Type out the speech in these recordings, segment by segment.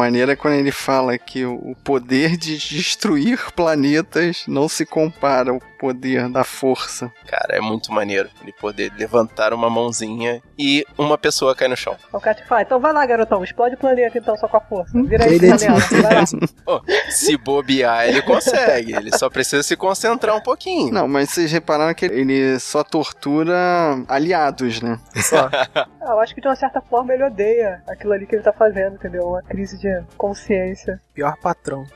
Não, é, maneira quando ele fala que o poder de destruir planetas não se compara ao poder da força. Cara, é muito maneiro ele poder levantar uma mãozinha e uma pessoa cai no chão. O cara te fala, então vai lá, garotão, explode o planeta então só com a força. Vira Que aí, panela, vai lá. Pô, se bobear, ele consegue. Ele só precisa se concentrar um pouquinho. Não, mas vocês repararam que ele só tortura aliados, né? Só. Ah, eu acho que de uma certa forma ele odeia aquilo ali que ele tá fazendo, entendeu? Uma crise de consciência. Pior patrão.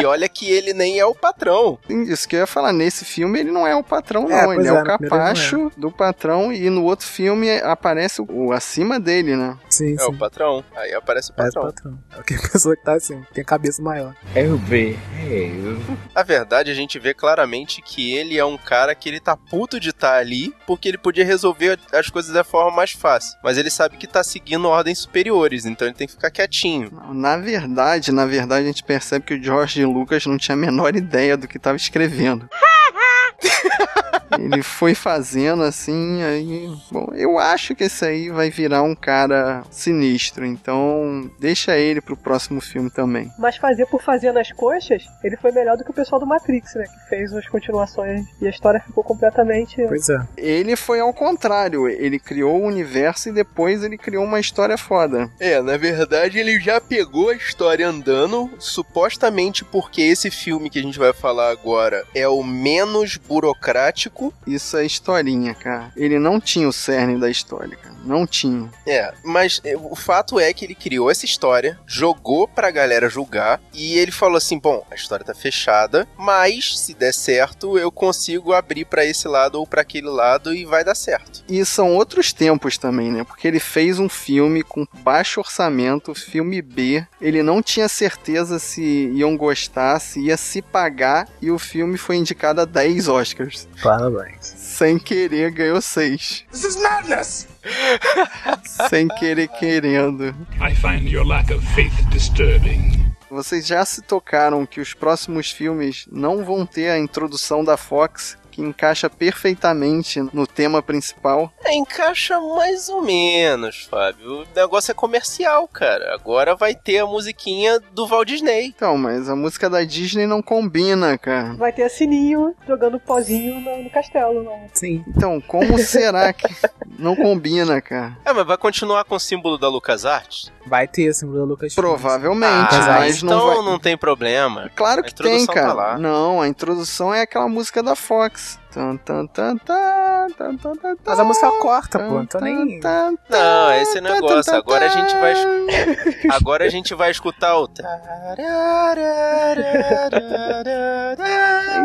E olha que ele nem é o patrão. Isso que eu ia falar, nesse filme ele não é o patrão, É, não. pois Ele é, é, o ele capacho do patrão e no outro filme aparece o, o acima dele, né? Sim, É sim. o patrão. Aí aparece o patrão. patrão. É aquela pessoa que tá assim, tem a cabeça maior. Eu behave. A verdade, a gente vê claramente que ele é um cara que ele tá puto de estar ali, porque ele podia resolver as coisas da forma mais fácil. Mas ele sabe que tá seguindo ordens superiores, então ele tem que ficar quietinho. Na verdade, na verdade, a gente percebe que o George Lucas não tinha a menor ideia do que estava escrevendo. Ele foi fazendo assim, aí. Bom, eu acho que esse aí vai virar um cara sinistro, então deixa ele pro próximo filme também. Mas fazer por fazer nas coxas, ele foi melhor do que o pessoal do Matrix, né? Que fez as continuações e a história ficou completamente. Pois é. Ele foi ao contrário, ele criou o universo e depois ele criou uma história foda. É, na verdade ele já pegou a história andando, supostamente porque esse filme que a gente vai falar agora é o menos burocrático. Isso é historinha, cara. Ele não tinha o cerne da história, cara. Não tinha. É, mas é, o fato é que ele criou essa história, jogou pra galera julgar e ele falou assim: bom, a história tá fechada, mas se der certo eu consigo abrir pra esse lado ou pra aquele lado e vai dar certo. E são outros tempos também, né? Porque ele fez um filme com baixo orçamento, filme B. Ele não tinha certeza se iam gostar, se ia se pagar. E o filme foi indicado a 10 Oscars. Parabéns. Sem querer, ganhou 6. This is madness! Sem querer, querendo. I find your lack of faith disturbing. Vocês já se tocaram que os próximos filmes não vão ter a introdução da Fox, que encaixa perfeitamente no tema principal. É, encaixa mais ou menos, Fábio. O negócio é comercial, cara. Agora vai ter a musiquinha do Walt Disney. Então, mas a música da Disney não combina, cara. Vai ter a Sininho jogando pozinho no, no castelo. Né? Sim. Então, como será que não combina, cara? É, mas vai continuar com o símbolo da LucasArts? Vai ter esse símbolo da Lucas Provavelmente, Ah, mas então não vai... não tem problema. Claro que tem, tá cara. lá. Não, a introdução é aquela música da Fox. Tan, tan, tan, tan, tan, tan, tan, Mas a música corta, pô. Então tan, nem. Não, esse é negócio. Agora a gente vai. Agora a gente vai escutar o.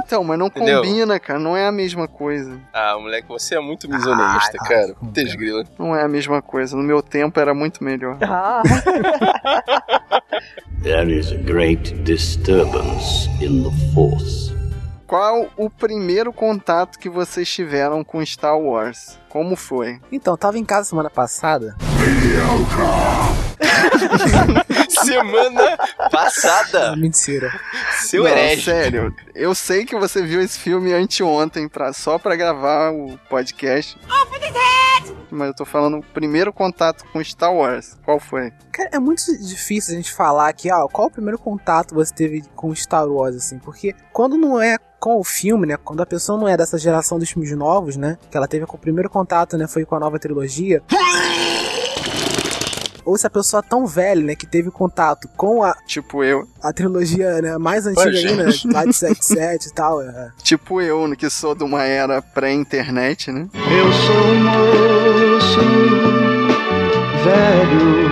Então, mas não Entendeu? combina, cara. Não é a mesma coisa. Ah, moleque, você é muito desonesta, Ah, cara. ah, Putz, grila. Não é a mesma coisa. No meu tempo era muito melhor. Ah, There is a great disturbance in the Force. Qual o primeiro contato que vocês tiveram com Star Wars? Como foi? Então, eu tava em casa semana passada. Semana passada. Mentira. Seu não, herege. sério. Eu sei que você viu esse filme anteontem pra, só pra gravar o podcast. Mas eu tô falando o primeiro contato com Star Wars. Qual foi? Cara, é muito difícil a gente falar aqui, ó, qual o primeiro contato você teve com Star Wars, assim, porque quando não é com o filme, né, quando a pessoa não é dessa geração dos filmes novos, né, que ela teve com o primeiro contato, né, foi com a nova trilogia, ou se a pessoa é tão velha, né, que teve contato com a, Tipo eu. a trilogia, né, mais antiga ainda, né, lá de 77 e tal, é. Tipo eu, né, que sou de uma era pré-internet, né? Eu sou um moço velho.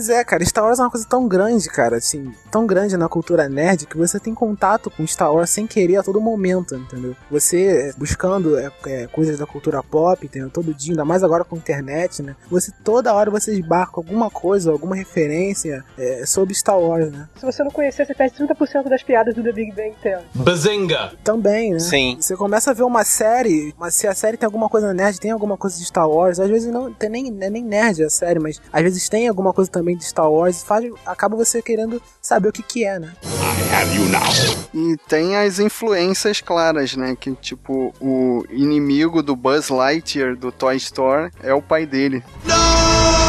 Pois é, cara, Star Wars é uma coisa tão grande, cara, assim, tão grande na cultura nerd que você tem contato com Star Wars sem querer a todo momento, entendeu? Você buscando é, é, coisas da cultura pop, entendeu? Todo dia, ainda mais agora com a internet, né? Você toda hora você esbarca alguma coisa, alguma referência é, sobre Star Wars, né? se você não conhecer, você perde 30% das piadas do The Big Bang Theory. Bazinga! Também, né? Sim. Você começa a ver uma série, mas se a série tem alguma coisa nerd, tem alguma coisa de Star Wars, às vezes não tem nem, é nem nerd a série, mas às vezes tem alguma coisa também de Star Wars, faz, acaba você querendo saber o que que é, né? I have you now. E tem as influências claras, né? Que tipo, o inimigo do Buzz Lightyear do Toy Story é o pai dele. Não!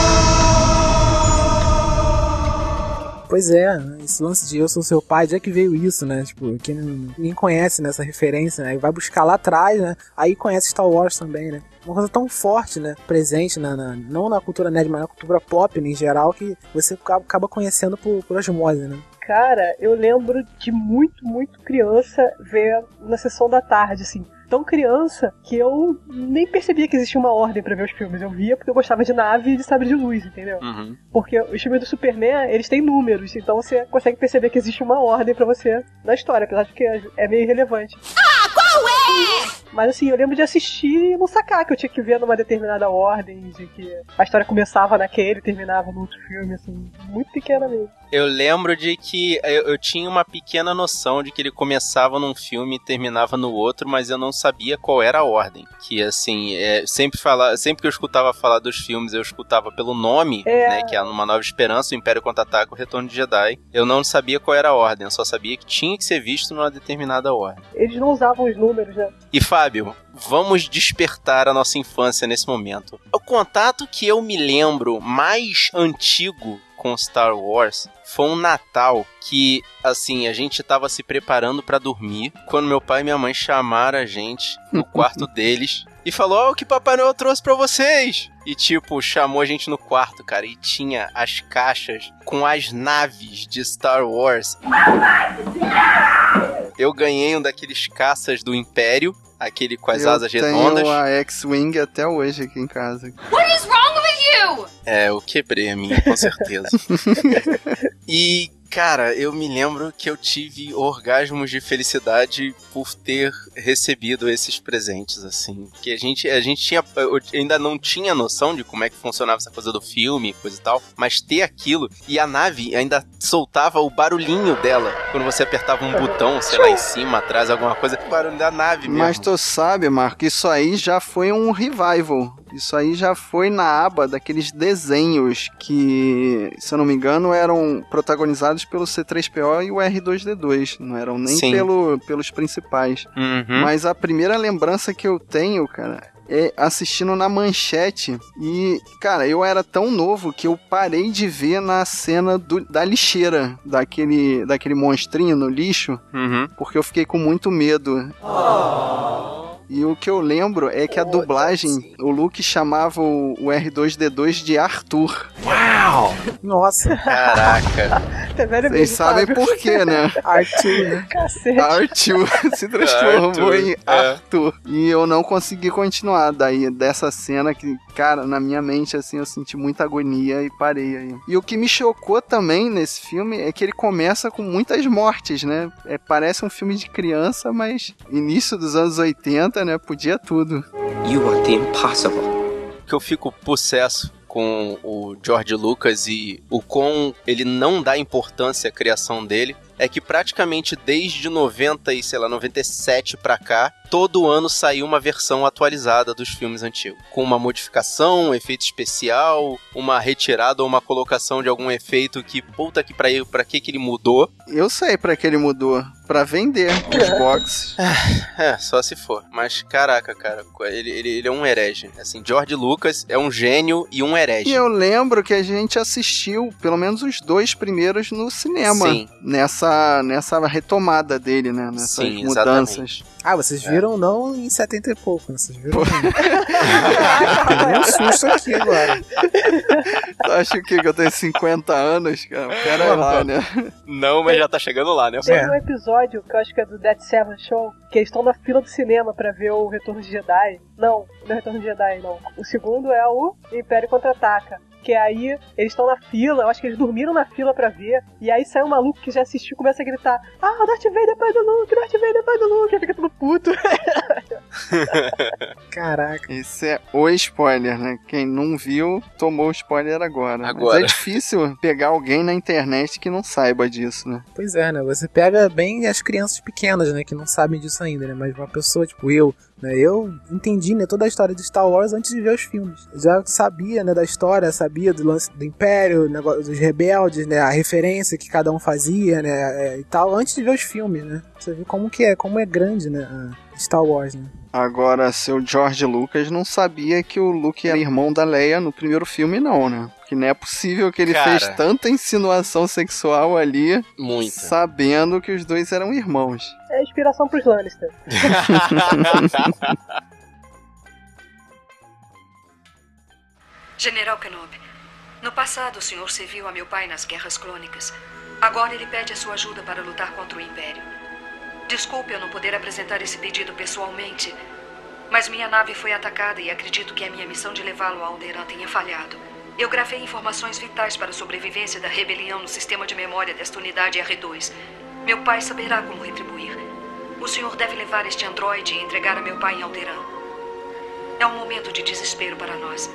Pois é, esse lance de eu sou seu pai, de é que veio isso, né? Tipo, quem ninguém conhece nessa referência, né? E vai buscar lá atrás, né? Aí conhece Star Wars também, né? Uma coisa tão forte, né? Presente, na, na- não na cultura nerd, mas na cultura pop né, em geral, que você acaba- acaba conhecendo por, por osmose, né? Cara, eu lembro de muito, muito criança ver na sessão da tarde, assim. Tão criança que eu nem percebia que existia uma ordem pra ver os filmes. Eu via porque eu gostava de nave e de sabre de luz, entendeu? Uhum. Porque os filmes do Superman, eles têm números, então você consegue perceber que existe uma ordem pra você na história, apesar de que é meio irrelevante. Ah, qual é? Mas assim, eu lembro de assistir e não sacar que eu tinha que ver numa determinada ordem, de que a história começava naquele e terminava no outro filme, assim, muito pequena mesmo. Eu lembro de que eu, eu tinha uma pequena noção de que ele começava num filme e terminava no outro, mas eu não sabia qual era a ordem. Que assim, é, sempre fala, sempre que eu escutava falar dos filmes, eu escutava pelo nome, É. né, que é Uma Nova Esperança, o Império Contra-Ataca, o Retorno de Jedi. Eu não sabia qual era a ordem, eu só sabia que tinha que ser visto numa determinada ordem. Eles não usavam os números, né? E Fábio, vamos despertar a nossa infância nesse momento. O contato que eu me lembro mais antigo com Star Wars foi um Natal que, assim, a gente tava se preparando pra dormir quando meu pai e minha mãe chamaram a gente no quarto deles e falou: Ó, o que Papai Noel trouxe pra vocês? E, tipo, chamou a gente no quarto, cara, e tinha as caixas com as naves de Star Wars. Eu ganhei um daqueles caças do Império, aquele com as eu asas tenho redondas. a X-Wing até hoje aqui em casa. É, eu quebrei a minha, com certeza. e, cara, eu me lembro que eu tive orgasmos de felicidade por ter recebido esses presentes, assim. Que a gente, a gente tinha. Eu ainda não tinha noção de como é que funcionava essa coisa do filme, coisa e tal. Mas ter aquilo. E a nave ainda soltava o barulhinho dela. Quando você apertava um botão, sei lá, em cima, atrás, alguma coisa. O barulho da nave mesmo. Mas tu sabe, Marco, isso aí já foi um revival. Isso aí já foi na aba daqueles desenhos que, se eu não me engano, eram protagonizados pelo C3PO e o R2D2. Não eram nem Sim. pelo, pelos principais. Uhum. Mas a primeira lembrança que eu tenho, cara, é assistindo na manchete. E, cara, eu era tão novo que eu parei de ver na cena do- da lixeira, daquele, daquele monstrinho no lixo, Uhum. porque eu fiquei com muito medo. E o que eu lembro é que a dublagem, o Luke chamava o, o R2D2 de Arthur. Nossa, Caraca. É Vocês sabem por quê, né? Arthur, né? Cacete. Arthur se transformou Arthur, em é. Arthur. E eu não consegui continuar. Daí, dessa cena que, cara, na minha mente, assim, eu senti muita agonia e parei aí. E o que me chocou também nesse filme é que ele começa com muitas mortes, né? É, parece um filme de criança, mas início dos anos 80, né? Podia tudo. You are the impossible. que eu fico possesso com o George Lucas e o quão ele não dá importância à criação dele é que praticamente desde 90 e sei lá 97 pra cá, todo ano saiu uma versão atualizada dos filmes antigos, com uma modificação, um efeito especial, uma retirada ou uma colocação de algum efeito que puta que pra ele, para que que ele mudou. Eu sei pra que ele mudou. Pra vender os boxes. É, só se for. Mas caraca, cara, ele, ele, ele é um herege. Assim, George Lucas é um gênio e um herege. E eu lembro que a gente assistiu pelo menos os dois primeiros no cinema. Sim. Nessa, nessa retomada dele, né? Nessas Sim, mudanças. exatamente. Ah, vocês viram não em 70 e pouco, né? Vocês viram. Tomei um susto aqui agora. Tu acha o quê? Que eu tenho 50 anos, cara? Pera aí lá, né? Não, mas já tá chegando lá, né? Tem É. um episódio que eu acho que é do Dead Seven Show, que eles estão na fila do cinema pra ver o Retorno de Jedi. Não, não é o Retorno de Jedi, não. O segundo é o Império Contra-Ataca. Que aí eles estão na fila, eu acho que eles dormiram na fila pra ver, e aí sai um maluco que já assistiu e começa a gritar: Ah, o Darth Vader pai do Luke, Darth Vader pai do Luke, aí fica tudo puto. Caraca. Esse é o spoiler, né? Quem não viu, tomou o spoiler agora. Agora. Mas é difícil pegar alguém na internet que não saiba disso, né? Pois é, né? Você pega bem as crianças pequenas, né? Que não sabem disso ainda, né? Mas uma pessoa, tipo eu? Eu entendi, né? Toda a história de Star Wars antes de ver os filmes. Já sabia, né? Da história, sabia do lance do Império, negócio dos rebeldes, né? A referência que cada um fazia, né? é, e tal, antes de ver os filmes, né? Você vê como que é, como é grande, né? Star Wars, né? Agora, seu George Lucas não sabia que o Luke era irmão da Leia no primeiro filme, não, né? Que não é possível que ele Cara. fez tanta insinuação sexual ali, Muita. sabendo que os dois eram irmãos. É inspiração pros Lannister. General Kenobi, no passado o senhor serviu a meu pai nas guerras clônicas. Agora ele pede a sua ajuda para lutar contra o Império. Desculpe eu não poder apresentar esse pedido pessoalmente, mas minha nave foi atacada e acredito que a minha missão de levá-lo a Alderan tenha falhado. Eu gravei informações vitais para a sobrevivência da rebelião no sistema de memória desta unidade R2. Meu pai saberá como retribuir. O senhor deve levar este androide e entregar a meu pai em Alderan. É um momento de desespero para nós.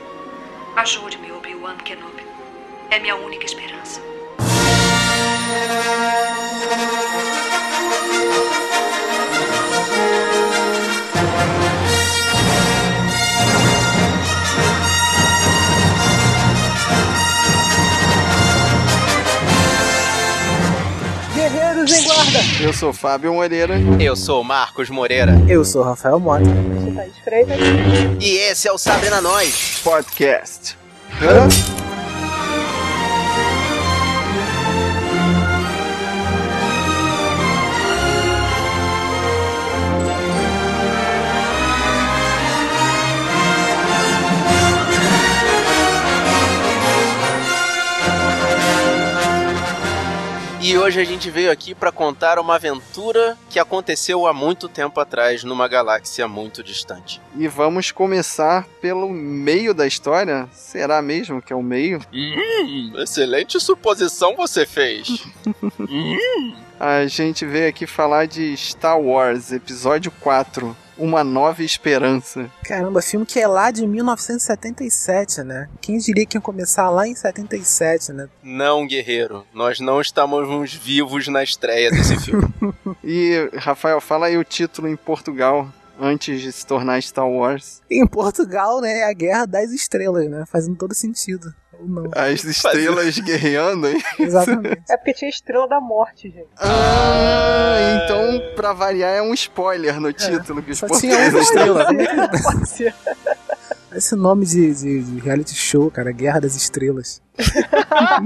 Ajude-me, Obi-Wan Kenobi. É minha única esperança. Eu sou Fábio Moreira. Eu sou o Marcos Moreira. Eu sou o Rafael Mota. Thaís Freitas. E esse é o Sabre na Nós. Podcast. Hã? E hoje a gente veio aqui pra contar uma aventura que aconteceu há muito tempo atrás numa galáxia muito distante. E vamos começar pelo meio da história. Será mesmo que é o meio? Hum, excelente suposição você fez. A gente veio aqui falar de Star Wars, episódio 4. Uma Nova Esperança. Caramba, filme que é lá de 1977, né? Quem diria que ia começar lá em 77, né? Não, guerreiro, nós não estamos vivos na estreia desse filme. E, Rafael, fala aí o título em Portugal antes de se tornar Star Wars. Em Portugal, né, é a Guerra das Estrelas, né? Fazendo todo sentido. Ou não. As estrelas guerreando, hein? Exatamente. É porque tinha Estrela da Morte, gente. Ah, então, pra variar, é um spoiler no título que os Só tinha uma estrela. É que- Pode ser. Esse nome de, de- de reality show, cara, Guerra das Estrelas.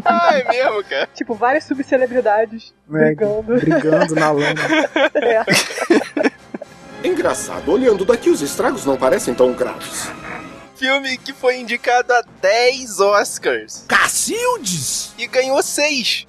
ah, é mesmo, cara? Tipo, várias subcelebridades né? brigando. Brigando na lama. É. Engraçado, olhando daqui os estragos não parecem tão graves. Filme que foi indicado a 10 Oscars Cacildes! e ganhou 6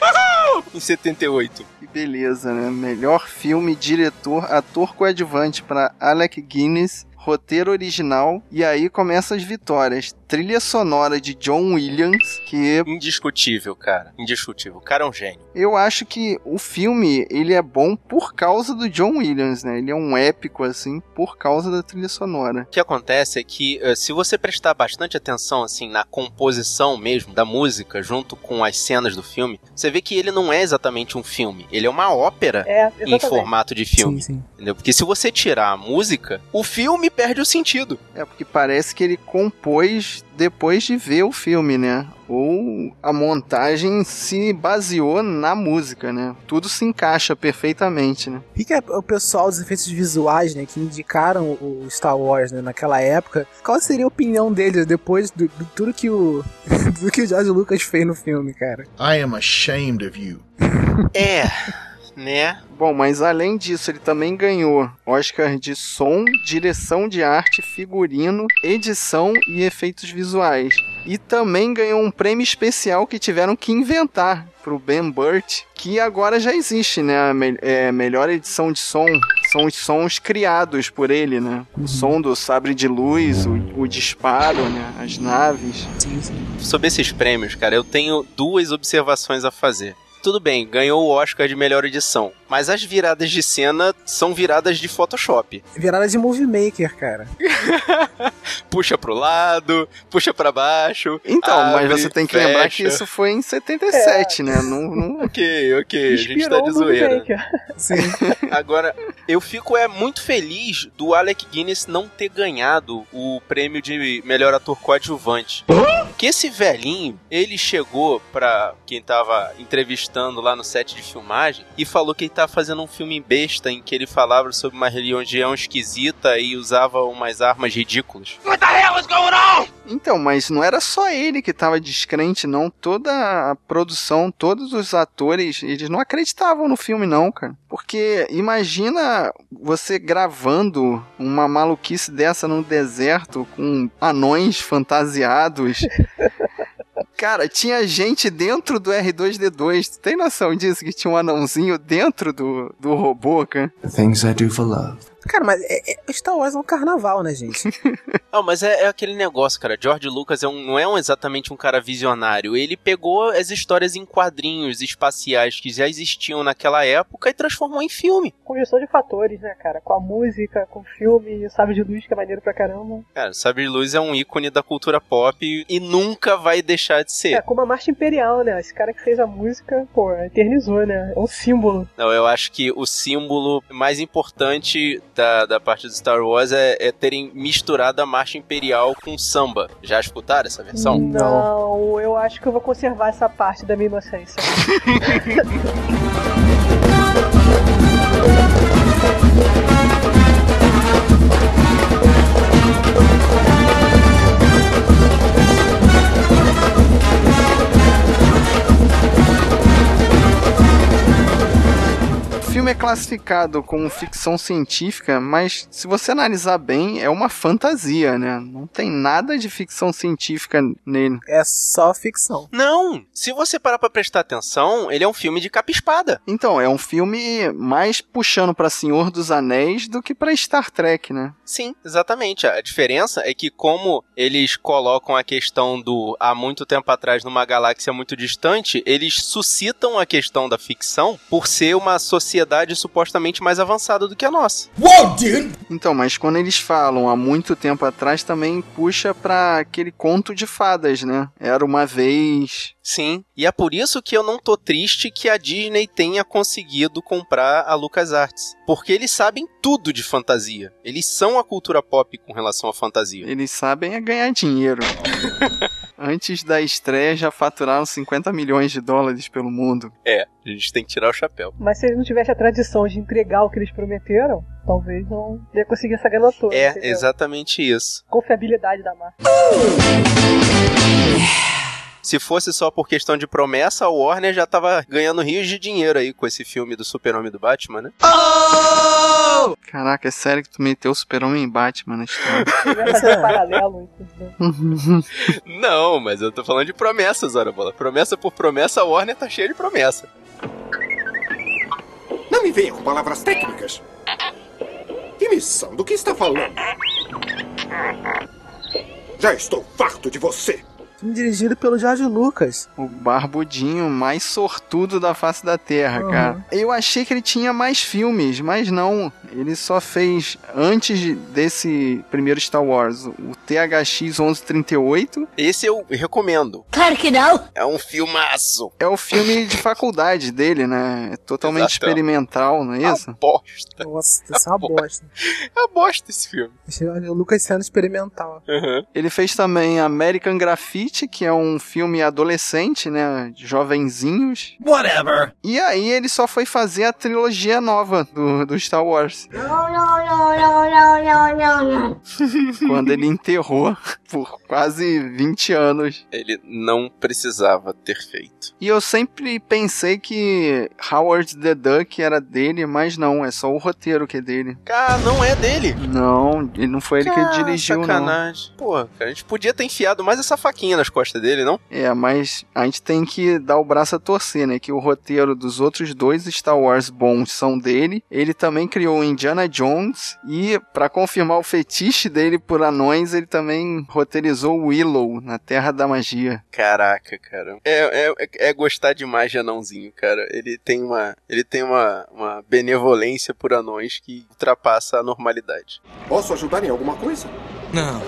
em 78. Que beleza, né? Melhor filme, diretor, ator coadjuvante para Alec Guinness, roteiro original, e aí começam as vitórias. Trilha sonora de John Williams, que Indiscutível, cara. Indiscutível. O cara é um gênio. eu acho que o filme, ele é bom por causa do John Williams, né? Ele é um épico, assim, por causa da trilha sonora. O que acontece é que, eh, se você prestar bastante atenção, assim, na composição mesmo da música, junto com as cenas do filme, você vê que ele não é exatamente um filme. Ele é uma ópera É, em formato de filme. Sim, sim. Entendeu? Porque se você tirar a música, o filme perde o sentido. É porque parece que ele compôs depois de ver o filme, né? Ou a montagem se baseou na música, né? Tudo se encaixa perfeitamente, né? O que, que é o pessoal dos efeitos visuais, né, que indicaram o Star Wars, né, naquela época, qual seria a opinião deles depois do, de tudo que o do que o George Lucas fez no filme, cara? I am ashamed of you. É, né? Bom, mas além disso, ele também ganhou Oscar de som, direção de arte, figurino, edição e efeitos visuais. E também ganhou um prêmio especial que tiveram que inventar pro Ben Burt, que agora já existe, né? A me- é, melhor edição de som. São os sons criados por ele, né? O som do sabre de luz, o, o disparo, né? As naves. Sobre esses prêmios, cara, eu tenho duas observações a fazer. Tudo bem, ganhou o Oscar de melhor edição, mas as viradas de cena são viradas de Photoshop. Virada de Movie Maker, cara. Puxa pro lado, puxa pra baixo. Então, mas abre, você tem que lembrar que fecha. isso foi em 77, né? Não, não, Ok, ok, a gente tá Inspirou de zoeira. Sim. Agora, eu fico é muito feliz do Alec Guinness não ter ganhado o prêmio de melhor ator coadjuvante. Que esse velhinho, ele chegou pra quem tava entrevistando lá no set de filmagem e falou que ele tá fazendo um filme besta em que ele falava sobre uma religião esquisita e usava umas armas ridículas. What the hell is going on? Então, mas não era só ele que tava descrente, não. Toda a produção, todos os atores, eles não acreditavam no filme, não, cara. Porque imagina você gravando uma maluquice dessa no deserto com anões fantasiados. Cara, tinha gente dentro do R2D2. Tu tem noção disso? Que tinha um anãozinho dentro do, do robô, cara? Things I do for love. Cara, mas é, é, Star Wars é um carnaval, né, gente? Não, mas é, é aquele negócio, cara. George Lucas é um, não é um, exatamente um cara visionário. Ele pegou as histórias em quadrinhos espaciais que já existiam naquela época e transformou em filme. Com gestão de fatores, né, cara? Com a música, com o filme, sabe de luz, que é maneiro pra caramba. Cara, Sabre de Luz é um ícone da cultura pop e nunca vai deixar de ser. É, como a Marcha Imperial, né? Esse cara que fez a música, pô, eternizou, né? É um símbolo. Não, eu acho que o símbolo mais importante da, da parte do Star Wars é, é terem misturado a Marcha Imperial com samba. Já escutaram essa versão? Não, eu acho que eu vou conservar essa parte da minha inocência. filme é classificado como ficção científica, mas se você analisar bem, é uma fantasia, né? Não tem nada de ficção científica nele. É só ficção. Não! Se você parar pra prestar atenção, ele é um filme de capa e espada. Então, é um filme mais puxando pra Senhor dos Anéis do que pra Star Trek, né? Sim, exatamente. A diferença é que como eles colocam a questão do há muito tempo atrás numa galáxia muito distante, eles suscitam a questão da ficção por ser uma sociedade supostamente mais avançada do que a nossa. Dude! Então, mas quando eles falam há muito tempo atrás, também puxa pra aquele conto de fadas, né? Era uma vez. Sim, e é por isso que eu não tô triste que a Disney tenha conseguido comprar a LucasArts. Porque eles sabem tudo de fantasia. Eles são a cultura pop com relação à fantasia. Eles sabem é ganhar dinheiro. Antes da estreia já faturaram 50 milhões de dólares pelo mundo. É, a gente tem que tirar o chapéu. Mas se eles não tivessem a tradição de entregar o que eles prometeram, talvez não ia conseguir essa grana toda. É, entendeu? exatamente isso. Confiabilidade da marca. Se fosse só por questão de promessa, a Warner já tava ganhando rios de dinheiro aí com esse filme do Super-Homem do Batman, né? Caraca, é sério que tu meteu o Super-Homem em Batman na história. Fazer um paralelo. Não, mas eu tô falando de promessas, ora bola. Promessa por promessa, a Warner tá cheia de promessa. Não me venha com palavras técnicas. Que missão? Do que está falando? Já estou farto de você. Filme dirigido pelo George Lucas. O barbudinho mais sortudo da face da Terra, Uhum. cara. Eu achei que ele tinha mais filmes, mas não. Ele só fez, antes de- desse primeiro Star Wars, o THX 1138. Esse eu recomendo. Claro que não. É um filmaço. É o filme de faculdade dele, né? É totalmente Exato. experimental, não é isso? Bosta. Nossa, isso é uma bosta. É uma bosta esse filme. O Lucas sendo experimental. Uhum. Ele fez também American Graffiti, que é um filme adolescente, né? de Jovenzinhos. Whatever. E aí ele só foi fazer a trilogia nova do, do Star Wars. Não, não, não, não, não, não, não, não. quando ele enterrou por quase 20 anos. Ele não precisava ter feito. E eu sempre pensei que Howard the Duck era dele, mas não, é só o roteiro que é dele. Cara, não é dele. Não, ele não foi ele que dirigiu, não. sacanagem. Porra, cara, a gente podia ter enfiado mais essa faquinha nas costas dele, não? É, mas a gente tem que dar o braço a torcer, né? Que o roteiro dos outros dois Star Wars bons são dele. Ele também criou Indiana Jones e, pra confirmar o fetiche dele por anões, ele também roteirizou Willow na Terra da Magia. Caraca, cara. É, é, é gostar demais de anãozinho, cara. Ele tem uma, ele tem uma, uma benevolência por anões que ultrapassa a normalidade. Posso ajudar em alguma coisa? Não.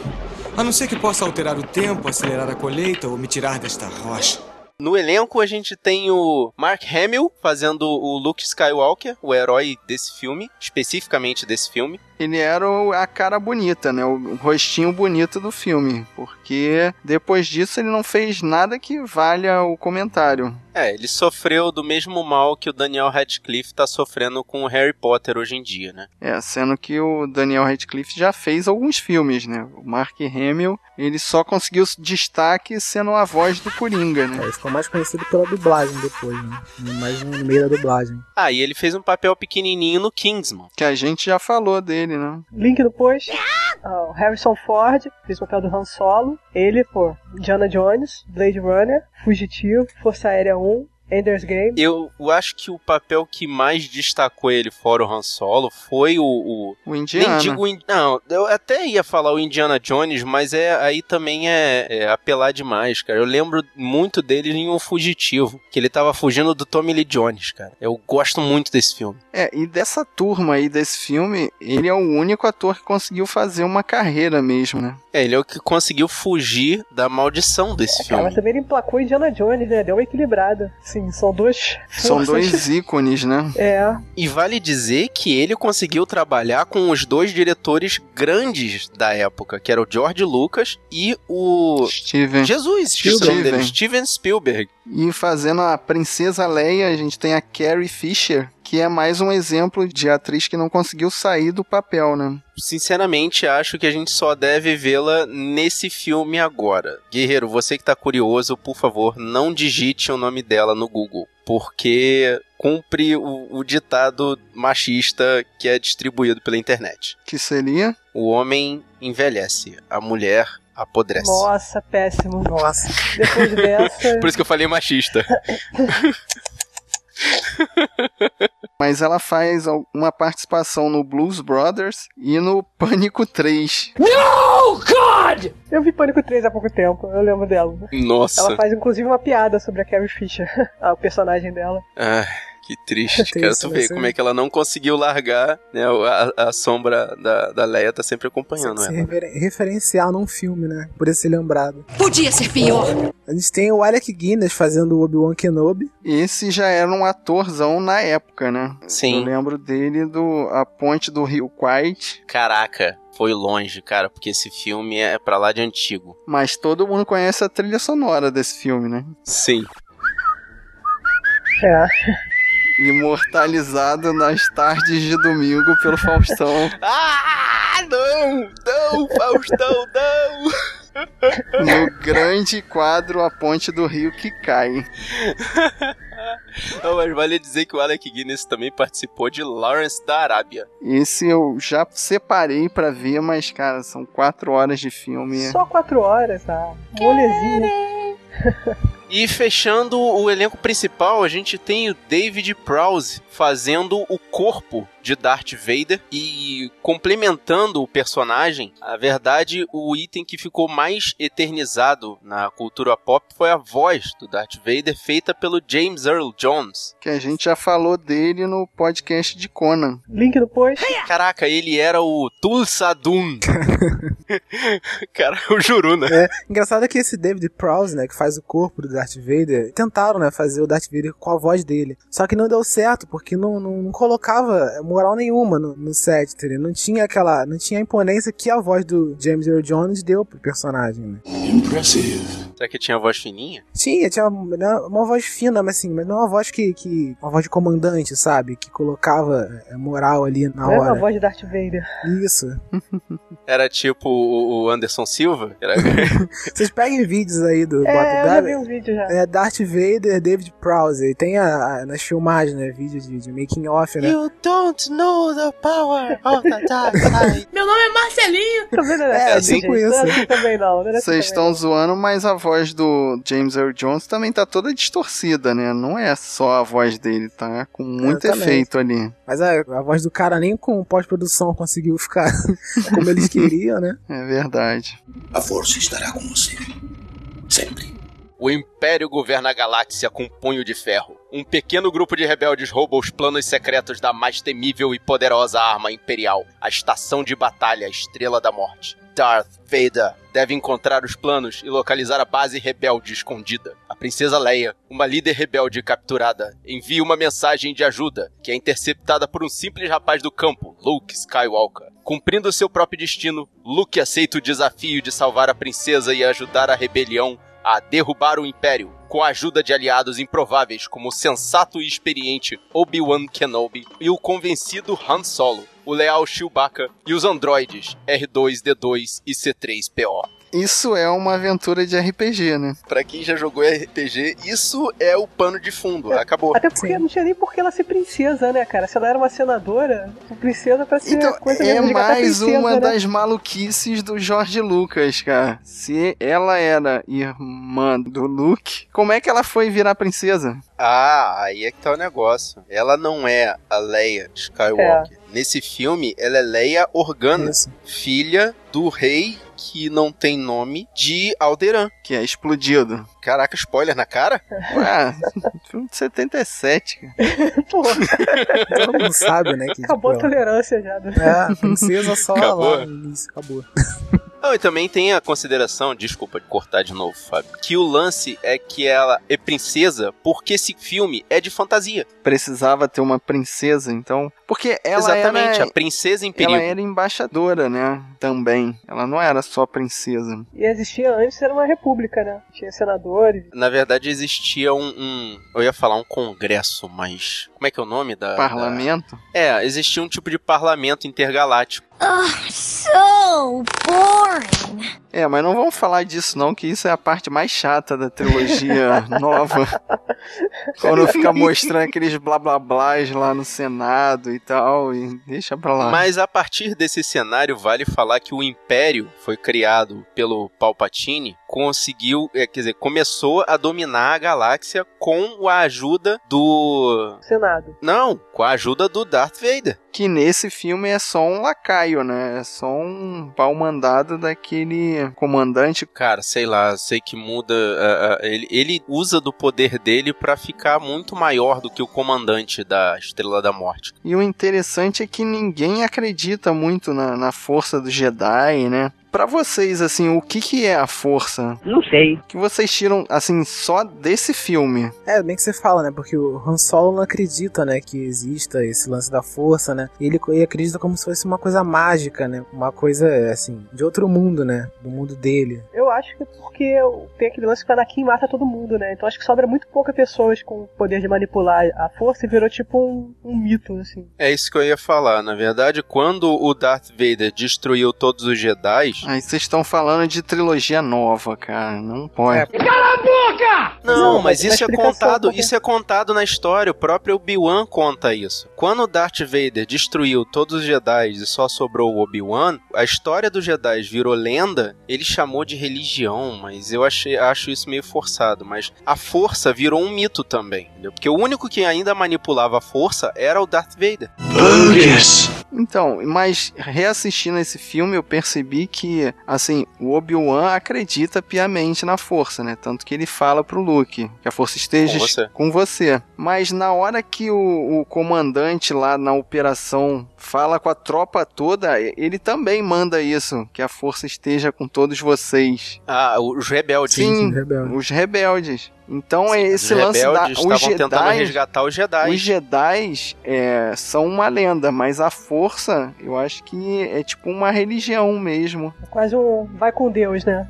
A não ser que possa alterar o tempo, acelerar a colheita ou me tirar desta rocha. No elenco a gente tem o Mark Hamill fazendo o Luke Skywalker, o herói desse filme, especificamente desse filme. Ele era o- a cara bonita, né? O rostinho bonito do filme. Porque depois disso ele não fez nada que valha o comentário. É, ele sofreu do mesmo mal que o Daniel Radcliffe tá sofrendo com o Harry Potter hoje em dia, né? É, sendo que o Daniel Radcliffe já fez alguns filmes, né? O Mark Hamill, ele só conseguiu destaque sendo a voz do Coringa, né? Ele ficou mais conhecido pela dublagem depois, né? Mais no meio da dublagem. Ah, e ele fez um papel pequenininho no Kingsman. Que a gente já falou dele, né? Link no post. Ah, o Harrison Ford fez o papel do Han Solo. Ele, pô, Indiana Jones, Blade Runner, Fugitivo, Força Aérea 1, Ender's Game. Eu acho que o papel que mais destacou ele fora o Han Solo foi o. o... O Indiana. Nem digo. in- Não, eu até ia falar o Indiana Jones, mas é aí também é, é apelar demais, cara. Eu lembro muito dele em Um Fugitivo, que ele tava fugindo do Tommy Lee Jones, cara. Eu gosto muito desse filme. É, e dessa turma aí desse filme, ele é o único ator que conseguiu fazer uma carreira mesmo, né? É, ele é o que conseguiu fugir da maldição desse Ah, filme. mas também ele emplacou Indiana Jones, né? Deu uma equilibrada. Sim, são duas. São dois ícones, né? É. E vale dizer que ele conseguiu trabalhar com os dois diretores grandes da época, que era o George Lucas e o Steven. Jesus, esqueci o nome Steven. dele, Steven Spielberg. E fazendo a Princesa Leia, a gente tem a Carrie Fisher, que é mais um exemplo de atriz que não conseguiu sair do papel, né? Sinceramente, acho que a gente só deve vê-la nesse filme agora. Guerreiro, você que tá curioso, por favor, não digite o nome dela no Google, porque cumpre o, o ditado machista que é distribuído pela internet. Que seria? O homem envelhece, a mulher apodrece. Nossa, péssimo. Nossa. Depois dessa. Por isso que eu falei machista. Mas ela faz uma participação no Blues Brothers e no Pânico 3. No, God! Eu vi Pânico 3 há pouco tempo, eu lembro dela. Nossa. Ela faz inclusive uma piada sobre a Carrie Fisher, o personagem dela. Ah, que triste, Tem cara. isso, Tu vai vê ser- como é que ela não conseguiu largar, né? A, a sombra da, da Leia tá sempre acompanhando Se ela. refer- referenciar num filme, né? Por ser lembrado. Podia ser pior. A gente tem o Alec Guinness fazendo o Obi-Wan Kenobi. Esse já era um atorzão na época, né? Sim. Eu lembro dele do A Ponte do Rio Quiet, Caraca, foi longe, cara, porque esse filme é pra lá de antigo. mas todo mundo conhece a trilha sonora desse filme, né? Sim. É. Imortalizado nas tardes de domingo pelo Faustão. Ah, não! Não, Faustão, não! no grande quadro A Ponte do Rio que cai. Não, mas vale dizer que o Alec Guinness também participou de Lawrence da Arábia. Esse eu já separei pra ver, mas, cara, são quatro horas de filme. Só quatro horas, tá? Molezinha. E fechando o elenco principal, a gente tem o David Prowse fazendo o corpo de Darth Vader e complementando o personagem. A verdade, o item que ficou mais eternizado na cultura pop foi a voz do Darth Vader feita pelo James Earl Jones. Que a gente já falou dele no podcast de Conan. Link no post. Caraca, ele era o Tulsa Doom. Cara, eu juro, né? É, engraçado é que esse David Prowse, né, que faz o corpo do Darth Vader, tentaram, né, fazer o Darth Vader com a voz dele. Só que não deu certo, porque não, não, não colocava moral nenhuma no, no set, entendeu? Não tinha aquela, não tinha a imponência que a voz do James Earl Jones deu pro personagem, né? Impressive. Será que tinha voz fininha? Tinha, tinha uma, né, uma voz fina, mas assim, mas não uma voz que, que uma voz de comandante, sabe? Que colocava é, moral ali na Não é hora. uma voz de Darth Vader. Isso. Era tipo o o Anderson Silva? Era... Vocês peguem vídeos aí do É, eu já vi um vídeo já. É Darth Vader, David Prowse. E tem a, a- nas filmagens, né? Vídeos de, de making off, né? You don't know the power of the dark side. Meu nome é Marcelinho. Também não É, assim, tipo gente. isso. Não é assim também não. não é Vocês estão zoando, mas a voz do James Earl Jones também tá toda distorcida, né? Não é só a voz dele, tá com muito Exatamente. efeito ali. Mas a, a voz do cara nem com pós-produção conseguiu ficar como eles queriam, né? É verdade. A força estará com você. Sempre. O Império governa a galáxia com um punho de ferro. Um pequeno grupo de rebeldes rouba os planos secretos da mais temível e poderosa arma imperial, a Estação de Batalha Estrela da Morte. Darth Vader deve encontrar os planos e localizar a base rebelde escondida. A princesa Leia, uma líder rebelde capturada, envia uma mensagem de ajuda, que é interceptada por um simples rapaz do campo, Luke Skywalker. Cumprindo seu próprio destino, Luke aceita o desafio de salvar a princesa e ajudar a rebelião a derrubar o Império, com a ajuda de aliados improváveis como o sensato e experiente Obi-Wan Kenobi e o convencido Han Solo, o leal Chewbacca e os androides R2-D2 e C3PO. Isso é uma aventura de RPG, né? Pra quem já jogou RPG, isso é o pano de fundo. Acabou. Até porque não tinha nem por que ela ser princesa, né, cara? Se ela era uma senadora, princesa pra ser Então, coisa é mesmo de catar mais princesa, uma né? das maluquices do Jorge Lucas, cara. Se ela era irmã do Luke, como é que ela foi virar princesa? Ah, aí é que tá o negócio. Ela não é a Leia Skywalker. Nesse filme, ela é Leia Organa, filha do rei que não tem nome de Alderan. Que é explodido. Caraca, spoiler na cara? Ué, filme de 77, cara. Todo mundo sabe, né? Que, Acabou a tipo, tolerância já. Né? É, a princesa só Acabou. lá no início, acabou. Não, e também tem a consideração, desculpa de cortar de novo, Fábio, que o lance é que ela é princesa porque esse filme é de fantasia. Precisava ter uma princesa, então. Porque ela Exatamente, era. a princesa em perigo. Ela era embaixadora, né? Também. Ela não era só princesa. E existia antes, era uma república, né? Tinha senadores. Na verdade, existia um, um- Eu ia falar um congresso, mas. Como é que é o nome da. Parlamento? da- É, existia um tipo de parlamento intergaláctico. Ugh, so boring. É, mas não vamos falar disso não, que isso é a parte mais chata da trilogia nova. Quando fica mostrando aqueles blá blá blás lá no Senado e tal, e deixa pra lá. Mas a partir desse cenário, vale falar que o Império foi criado pelo Palpatine, conseguiu, é, quer dizer, começou a dominar a galáxia com a ajuda do. Senado. Não, com a ajuda do Darth Vader. Que nesse filme é só um lacaio, né? É só um pau mandado daquele comandante. Cara, sei lá, sei que muda. ah, ah, ele, ele usa do poder dele pra ficar muito maior do que o comandante da Estrela da Morte. E o interessante é que ninguém acredita muito na, na força do Jedi, né? Pra vocês, assim, o que que é a força? Não sei. Que vocês tiram, assim, só desse filme? É, bem que você fala, né? Porque o Han Solo não acredita, né? Que exista esse lance da força, né? Ele, ele acredita como se fosse uma coisa mágica, né? Uma coisa, assim, de outro mundo, né? Do mundo dele. Eu acho que é porque tem aquele lance que o Anakin mata todo mundo, né? Então acho que sobra muito poucas pessoas com o poder de manipular a força e virou tipo um, um mito, assim. É isso que eu ia falar. Na verdade, quando o Darth Vader destruiu todos os Jedi. Aí vocês estão falando de trilogia nova, cara. Não pode. Cala a boca! Não, Não, mas isso é contado, porque- isso é contado na história. O próprio Obi-Wan conta isso. Quando o Darth Vader destruiu todos os Jedi e só sobrou o Obi-Wan, a história dos Jedi virou lenda. Ele chamou de religião, mas eu achei, acho isso meio forçado. Mas a força virou um mito também, entendeu? Porque o único que ainda manipulava a força era o Darth Vader. Então, mas reassistindo esse filme, eu percebi que, assim, o Obi-Wan acredita piamente na força, né? Tanto que ele fala pro Luke que a força esteja Com você. com você. Mas na hora que o, o comandante lá na operação fala com a tropa toda, ele também manda isso, que a força esteja com todos vocês. Ah, os rebeldes. Sim, rebelde. os rebeldes. Então é Os esse lance da rebeldes os estavam tentando Jedi, resgatar os Jedi. os Jedi é, são uma lenda, mas a força, eu acho que é tipo uma religião mesmo. É quase um vai com Deus, né?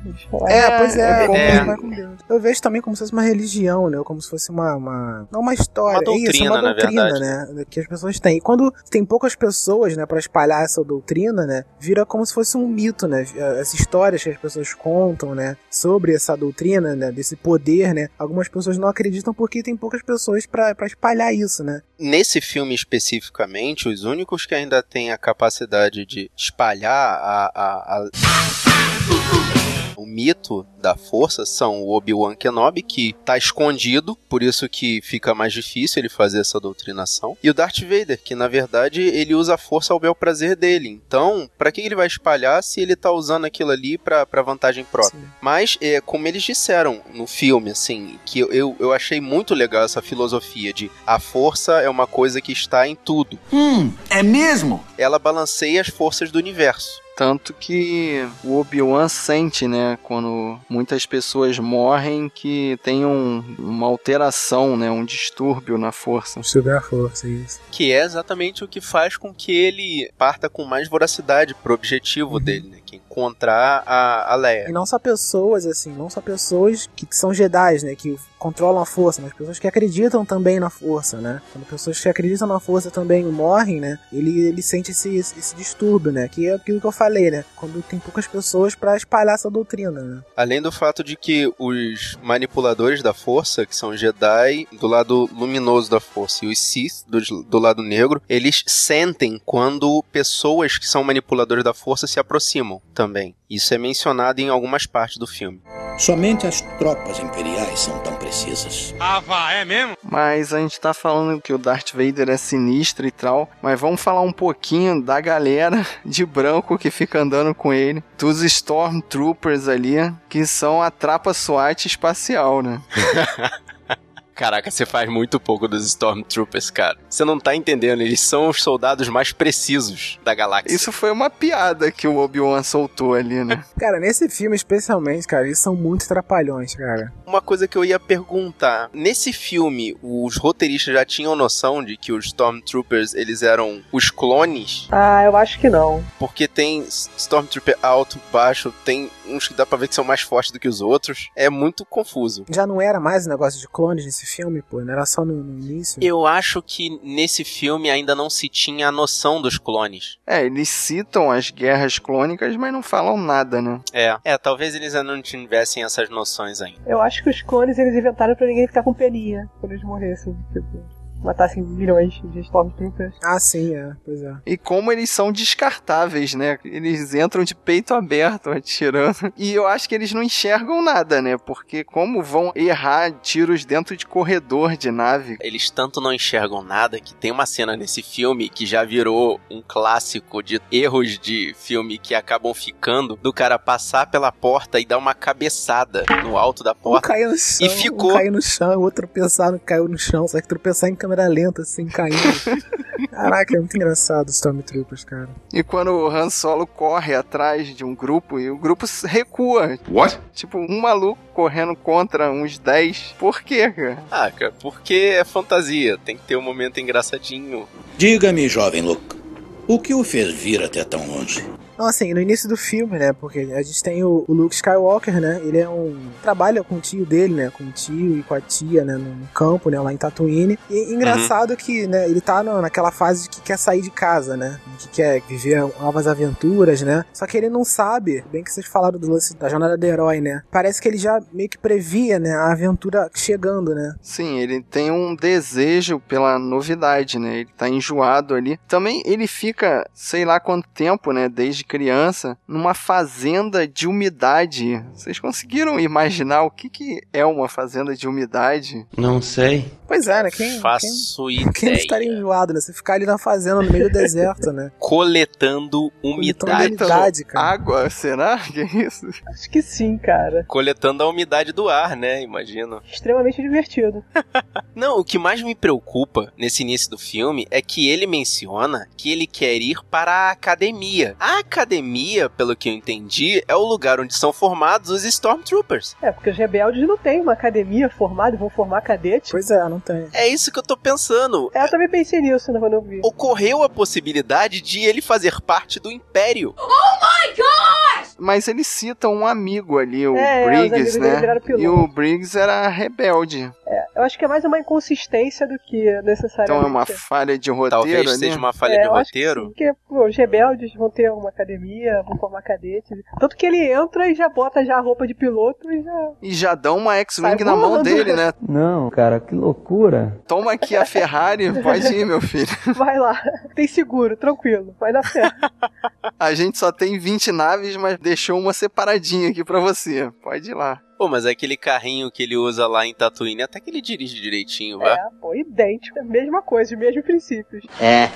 É, pois é, como é. vai com Deus. Eu vejo também como se fosse uma religião, né? Como se fosse uma. uma não uma história. Uma é isso, doutrina, uma na doutrina, verdade. né? Que as pessoas têm. E quando tem poucas pessoas, né, pra espalhar essa doutrina, né? Vira como se fosse um mito, né? As histórias que as pessoas contam, né? Sobre essa doutrina, né? Desse poder, né? Algumas pessoas não acreditam porque tem poucas pessoas pra espalhar isso, né? Nesse filme especificamente, os únicos que ainda têm a capacidade de espalhar a, a- a- o mito da força são o Obi-Wan Kenobi, que tá escondido, por isso que fica mais difícil ele fazer essa doutrinação, e o Darth Vader, que na verdade ele usa a força ao bel prazer dele. Então, pra que ele vai espalhar se ele tá usando aquilo ali pra vantagem própria? Mas, é, como eles disseram no filme, assim, que eu, eu, eu achei muito legal essa filosofia de a força é uma coisa que está em tudo. Hum, é mesmo? Ela balanceia as forças do universo. Tanto que o Obi-Wan sente, né, quando muitas pessoas morrem, que tem um, uma alteração, né, um distúrbio na força. Subir a força, isso. Que é exatamente o que faz com que ele parta com mais voracidade pro objetivo dele, né? Encontrar a, a Leia. E não só pessoas, assim, não só pessoas que, que são Jedi, né? Que controlam a força, mas pessoas que acreditam também na força, né? Quando pessoas que acreditam na força também morrem, né? Ele, ele sente esse, esse, esse distúrbio, né? Que é aquilo que eu falei, né? Quando tem poucas pessoas para espalhar essa doutrina, né? Além do fato de que os manipuladores da força, que são Jedi do lado luminoso da força e os Sith do, do lado negro, eles sentem quando pessoas que são manipuladores da força se aproximam também. Isso é mencionado em algumas partes do filme. Somente as tropas imperiais são tão precisas. Ah, vá, é mesmo? Mas a gente tá falando que o Darth Vader é sinistro e tal, mas vamos falar um pouquinho da galera de branco que fica andando com ele, dos Stormtroopers ali, que são a trapa SWAT espacial, né? Caraca, você faz muito pouco dos Stormtroopers, cara. Você não tá entendendo, eles são os soldados mais precisos da galáxia. Isso foi uma piada que o Obi-Wan soltou ali, né? Cara, nesse filme especialmente, cara, eles são muito trapalhões, cara. Uma coisa que eu ia perguntar, nesse filme, os roteiristas já tinham noção de que os Stormtroopers, eles eram os clones? Ah, eu acho que não. Porque tem Stormtrooper alto, baixo, tem uns que dá pra ver que são mais fortes do que os outros. É muito confuso. Já não era mais o negócio de clones nesse filme, pô, não era só no, no início. Eu acho que nesse filme ainda não se tinha a noção dos clones. É, eles citam as guerras clônicas, mas não falam nada, né? É, é, talvez eles ainda não tivessem essas noções ainda. Eu acho que os clones eles inventaram pra ninguém ficar com peninha quando eles morressem. Tipo, matassem milhões de Stormtroopers. Ah, sim, é, pois é. E como eles são descartáveis, né? Eles entram de peito aberto atirando. E eu acho que eles não enxergam nada, né? Porque como vão errar tiros dentro de corredor de nave? Eles tanto não enxergam nada que tem uma cena nesse filme que já virou um clássico de erros de filme que acabam ficando do cara passar pela porta e dar uma cabeçada no alto da Um porta. caiu no chão, E ficou. um caiu no chão, o outro não caiu no chão, só que tropeçar em câmera lenta, assim, caindo. Caraca, é muito engraçado os Stormtroopers, cara. E quando o Han Solo corre atrás de um grupo e o grupo recua. What? Tipo, um maluco correndo contra uns 10. Por quê, cara? Ah, cara, porque é fantasia, tem que ter um momento engraçadinho. Diga-me, jovem Luke, o que o fez vir até tão longe? Não, assim, no início do filme, né? Porque a gente tem o, o Luke Skywalker, né? Ele é um. trabalha com o tio dele, né? Com o tio e com a tia, né? No campo, né? Lá em Tatooine. E engraçado que, né? Ele tá no- naquela fase de que quer sair de casa, né? Que quer viver novas aventuras, né? Só que ele não sabe, bem que vocês falaram do lance da jornada do herói, né? Parece que ele já meio que previa, né? A aventura chegando, né? Sim, ele tem um desejo pela novidade, né? Ele tá enjoado ali. Também ele fica, sei lá quanto tempo, né? Desde criança, numa fazenda de umidade. Vocês conseguiram imaginar o que, que é uma fazenda de umidade? Não sei. Pois é, né? Quem, Faço quem, quem não estaria ideia. enjoado, né? Você ficar ali na fazenda, no meio do deserto, né? Coletando umidade. umidade, cara. Água, será? Que isso? Acho que sim, cara. Coletando a umidade do ar, né? Imagino. Extremamente divertido. Não, o que mais me preocupa nesse início do filme é que ele menciona que ele quer ir para a academia. A academia, pelo que eu entendi, é o lugar onde são formados os Stormtroopers. É, porque os rebeldes não têm uma academia formada e vão formar cadete. Pois é, não tem. É isso que eu tô pensando. É, eu também pensei nisso né, quando eu vi. Ocorreu a possibilidade de ele fazer parte do Império. Mas eles citam um amigo ali, o É, é, Briggs, né? E o Briggs era rebelde. É, eu acho que é mais uma inconsistência do que necessariamente. Então é uma falha de roteiro Talvez ali. seja uma falha É, de roteiro. sim, Porque pô, os rebeldes vão ter uma academia, vão formar cadetes. Tanto que ele entra e já bota já a roupa de piloto e já. E já dão uma X-Wing na mão dele, né? Não, cara, que loucura. Toma aqui a Ferrari, pode ir, meu filho. Vai lá. Tem seguro, tranquilo. Vai dar certo. A gente só tem 20 naves, mas deixou uma separadinha aqui pra você. Pode ir lá. Pô, mas é aquele carrinho que ele usa lá em Tatooine, até que ele dirige direitinho, vai. É, pô, idêntico. Mesma coisa, os mesmos princípios. É.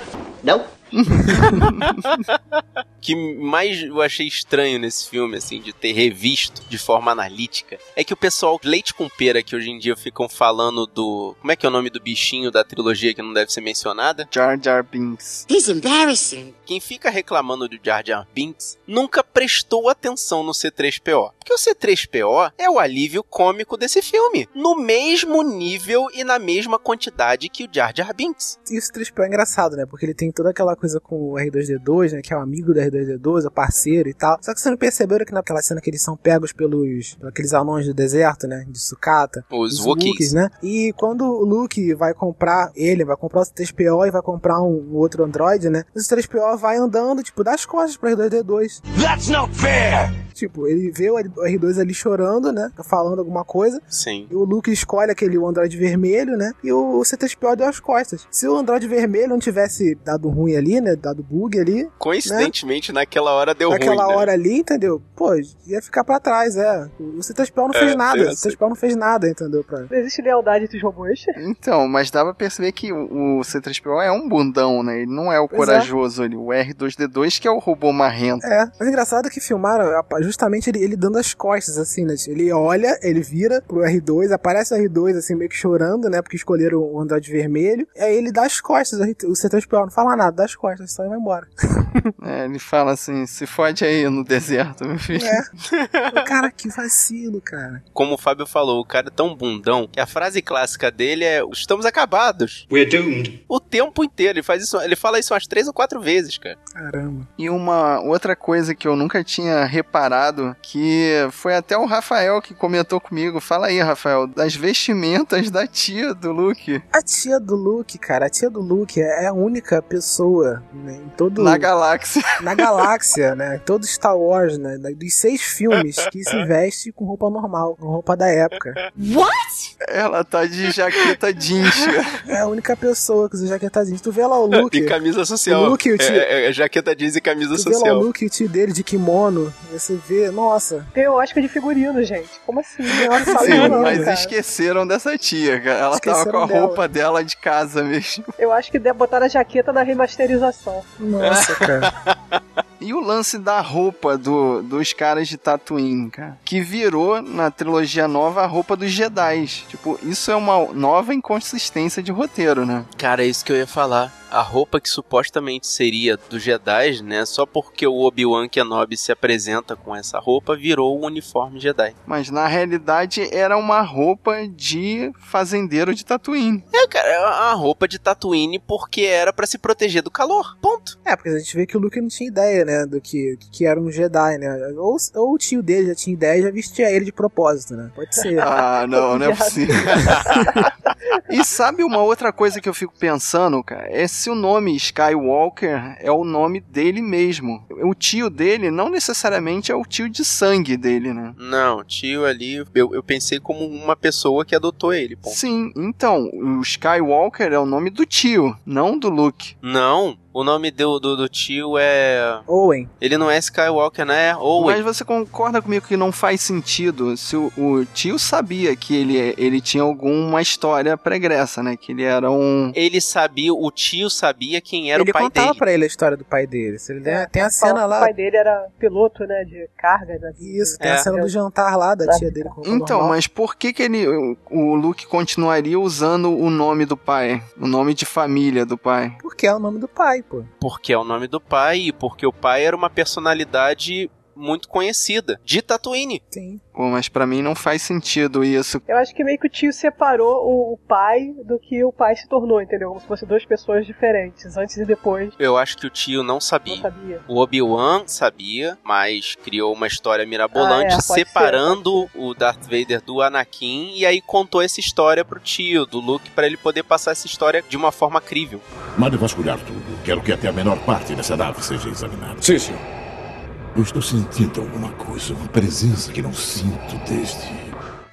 Não. que mais eu achei estranho nesse filme, assim, de ter revisto de forma analítica, é que o pessoal leite com pera que hoje em dia ficam falando do. Como é que é o nome do bichinho da trilogia que não deve ser mencionada? Jar Jar Binks. He's embarrassing. Quem fica reclamando do Jar Jar Binks nunca prestou atenção no C3PO. Porque o C3PO é o alívio cômico desse filme. No mesmo nível e na mesma quantidade que o Jar Jar Binks. E o C3PO é engraçado, né? Porque ele tem toda aquela coisa com o R2D2, né? Que é o amigo do R2D2, o parceiro e tal. Só que você não percebeu que naquela cena que eles são pegos pelos aqueles anões do deserto, né? De sucata. Os Wookiees. né? E quando o Luke vai comprar ele, vai comprar o C3PO e vai comprar um, um outro androide, né? O C3PO vai andando, tipo, das costas pro R2D2. That's not fair! Tipo, ele vê o R2 ali chorando, né? Falando alguma coisa. Sim. E o Luke escolhe aquele Android vermelho, né? E o C3PO deu as costas. Se o Android vermelho não tivesse dado ruim ali, né? Dado bug ali. Coincidentemente, né? naquela hora deu naquela ruim. Naquela hora né? ali, entendeu? Pô, ia ficar pra trás, é. O C3PO não fez É, nada. O sim, C3PO não fez nada, entendeu? Pra... Não existe lealdade entre os robôs. Então, mas dá pra perceber que o o C3PO é um bundão, né? Ele não é o Pois é. corajoso ali. O R2D2 que é o robô marrento. É, mas engraçado é que filmaram a- justamente ele, ele dando as costas, assim, né? Ele olha, ele vira pro R2, aparece o R2, assim, meio que chorando, né? Porque escolheram o Android vermelho. Aí ele dá as costas, o R- o C3PO não fala nada, dá as costas, só e vai embora. É, ele fala assim, se fode aí no deserto, meu filho. É. cara, que vacilo, cara. Como o Fábio falou, o cara é tão bundão que a frase clássica dele é: Estamos acabados. We're doomed. O tempo inteiro. Ele faz isso, ele fala isso umas três ou quatro vezes, cara. Caramba. E uma outra coisa que eu nunca tinha reparado, que foi até o Rafael que comentou comigo. Fala aí, Rafael, das vestimentas da tia do Luke. A tia do Luke, cara, a tia do Luke é a única pessoa né, em todo. Na galáxia. na galáxia, né? Em todo Star Wars, né? Dos seis filmes que se veste com roupa normal, com roupa da época. What? Ela tá de jaqueta jeans. É a única pessoa que usa jaqueta jeans. Tu vê lá o Luke. E camisa social. O Luke o tio. É, é, é jaqueta jeans e camisa Tu vê lá o social. Luke e o tio dele de kimono. Você vê, nossa. Tem o Oscar de figurino, gente. Como assim? Não Sim, não, mas cara. esqueceram dessa tia, cara. Ela tava Esqueceram com a dela. roupa dela de casa mesmo. Eu acho que deve botar a jaqueta na remasterização. Nossa, cara. E o lance da roupa do, dos caras de Tatooine, cara. Que virou, na trilogia nova, a roupa dos Jedi. Tipo, isso é uma nova inconsistência de roteiro, né? Cara, é isso que eu ia falar. A roupa que supostamente seria dos Jedi, né? Só porque o Obi-Wan Kenobi se apresenta com essa roupa, virou o uniforme Jedi. Mas na realidade era uma roupa de fazendeiro de Tatooine. É, cara, é uma roupa de Tatooine porque era pra se proteger do calor. Ponto. É, porque a gente vê que o Luke não tinha ideia, né? Do que, que era um Jedi, né? Ou, ou o tio dele já tinha ideia e já vestia ele de propósito, né? Pode ser. Ah, não, não é possível. e sabe uma outra coisa que eu fico pensando, cara? É se o nome Skywalker é o nome dele mesmo. O tio dele não necessariamente é o tio de sangue dele, né? Não, tio ali, eu, eu pensei como uma pessoa que adotou ele, ponto. Sim, então, o Skywalker é o nome do tio, não do Luke. Não, o nome do, do, do tio é. Owen. Ele não é Skywalker, né? Owen. Mas você concorda comigo que não faz sentido se o, o tio sabia que ele, ele tinha alguma história pregressa, né? Que ele era um. Ele sabia, o tio sabia quem era ele o pai contava dele. pra ele a história do pai dele. Se ele der- tem a cena lá. O pai dele era piloto, né? De carga. Né? Isso, tem É. a cena do jantar lá da tia dele com roupa Então, normal. mas por que que ele, o, o Luke continuaria usando o nome do pai? O nome de família do pai? Porque é o nome do pai, pô. Porque é o nome do pai e porque o pai era uma personalidade muito conhecida de Tatooine. Sim. Pô, mas pra mim não faz sentido isso. Eu acho que meio que o tio separou o, o pai do que o pai se tornou, entendeu? Como se fossem duas pessoas diferentes, antes e depois. Eu acho que o tio não sabia. Não sabia. O Obi-Wan sabia, mas criou uma história mirabolante Ah, é, separando o Darth Vader do Anakin e aí contou essa história pro tio, do Luke, pra ele poder passar essa história de uma forma crível. Mande vasculhar tudo. Quero que até a menor parte dessa nave seja examinada. Sim, senhor. Eu estou sentindo alguma coisa, uma presença que não sinto desde.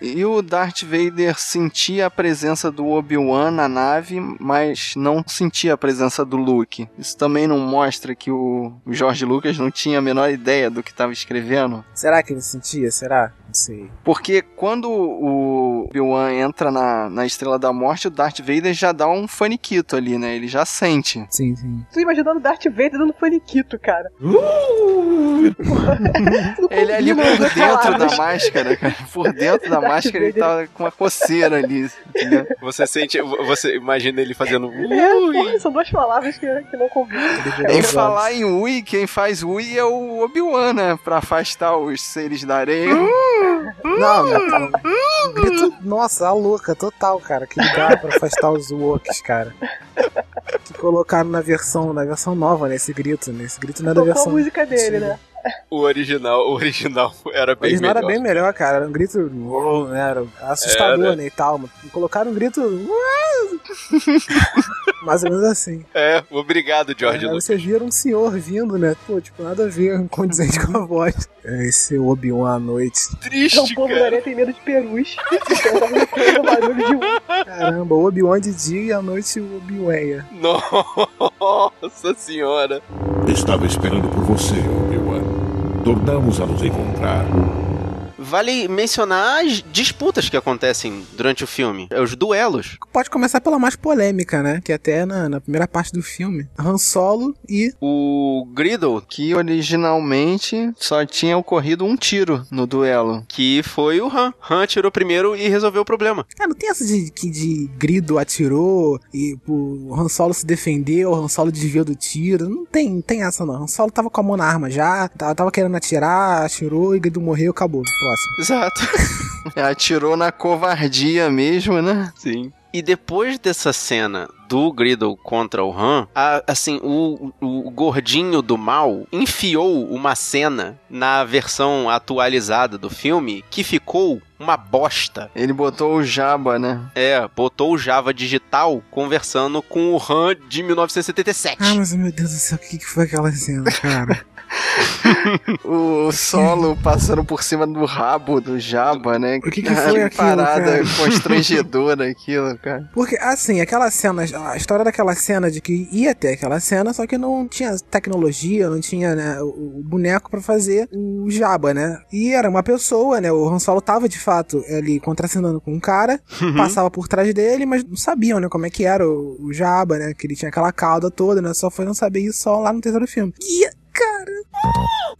E o Darth Vader sentia a presença do Obi-Wan na nave, mas não sentia a presença do Luke. Isso também não mostra que o George Lucas não tinha a menor ideia do que estava escrevendo? Será que ele sentia? Será? Não sei. Porque quando o Obi-Wan entra na, na Estrela da Morte, o Darth Vader já dá um faniquito ali, né? Ele já sente. Sim, sim. Tô imaginando o Darth Vader dando faniquito, cara. ele é ali por dentro da máscara, cara. Por dentro da máscara ele tava com uma coceira ali. Você sente, você imagina ele fazendo. É, porra, são duas palavras que, que não combinam. Em falar em Ui, quem faz Ui é o Obi-Wan, né? Pra afastar os seres da areia. Não, não. Grito, nossa, a louca, total, cara. Que dá pra afastar os Wokes, cara. Que colocaram na versão, na versão nova, né? Esse grito, né? Esse grito não é da versão. a música dele, né? O original, o original era O bem original melhor. era bem melhor, cara. Era um grito. uou, né, Era assustador, Era. né? E tal. mas Colocaram um grito. Mais ou menos assim. É, obrigado, George Aí Lucas. você vira um senhor vindo, né? Pô, tipo, nada a ver, condizente com a voz. É Esse Obi-Wan à noite. Triste, Então, o povo da areia tem medo de perus. De. Caramba, o Obi-Wan de dia e à noite o Obi-Wan. Nossa senhora. Estava esperando por você, Obi-Wan. Tornamos a nos encontrar. Vale mencionar as disputas que acontecem durante o filme. É Os duelos. Pode começar pela mais polêmica, né? Que até na, na primeira parte do filme. Han Solo e. O Griddle, Que originalmente só tinha ocorrido um tiro no duelo. que foi o Han. Han atirou primeiro e resolveu o problema. Ah, não tem essa de que de Grido atirou e o Han Solo se defendeu, o Han Solo desviou do tiro. Não tem, não tem essa não. Han Solo tava com a mão na arma já, tava, tava querendo atirar, atirou e Grido morreu, acabou. Próximo. Exato. Atirou na covardia mesmo, né? Sim. E depois dessa cena do Griddle contra o Han, a- assim, o, o gordinho do mal enfiou uma cena na versão atualizada do filme que ficou uma bosta. Ele botou o Jabba, né? É, botou o Java digital conversando com o Han de 1977. Ah, mas meu Deus do céu, o que, que foi aquela cena, cara? O solo passando por cima do rabo do Jabba, né? O que que foi aquilo, parada cara? constrangedora aquilo, cara. Porque, assim, aquela cena, a história daquela cena de que ia ter aquela cena, só que não tinha tecnologia, não tinha, né, o, boneco pra fazer o Jabba, né? E era uma pessoa, né? O Han Solo tava de fato ali contracenando com um cara, passava por trás dele, mas não sabiam, né, como é que era o, o Jabba, né? Que ele tinha aquela cauda toda, né? Só foi não saber isso só lá no terceiro filme. E, cara,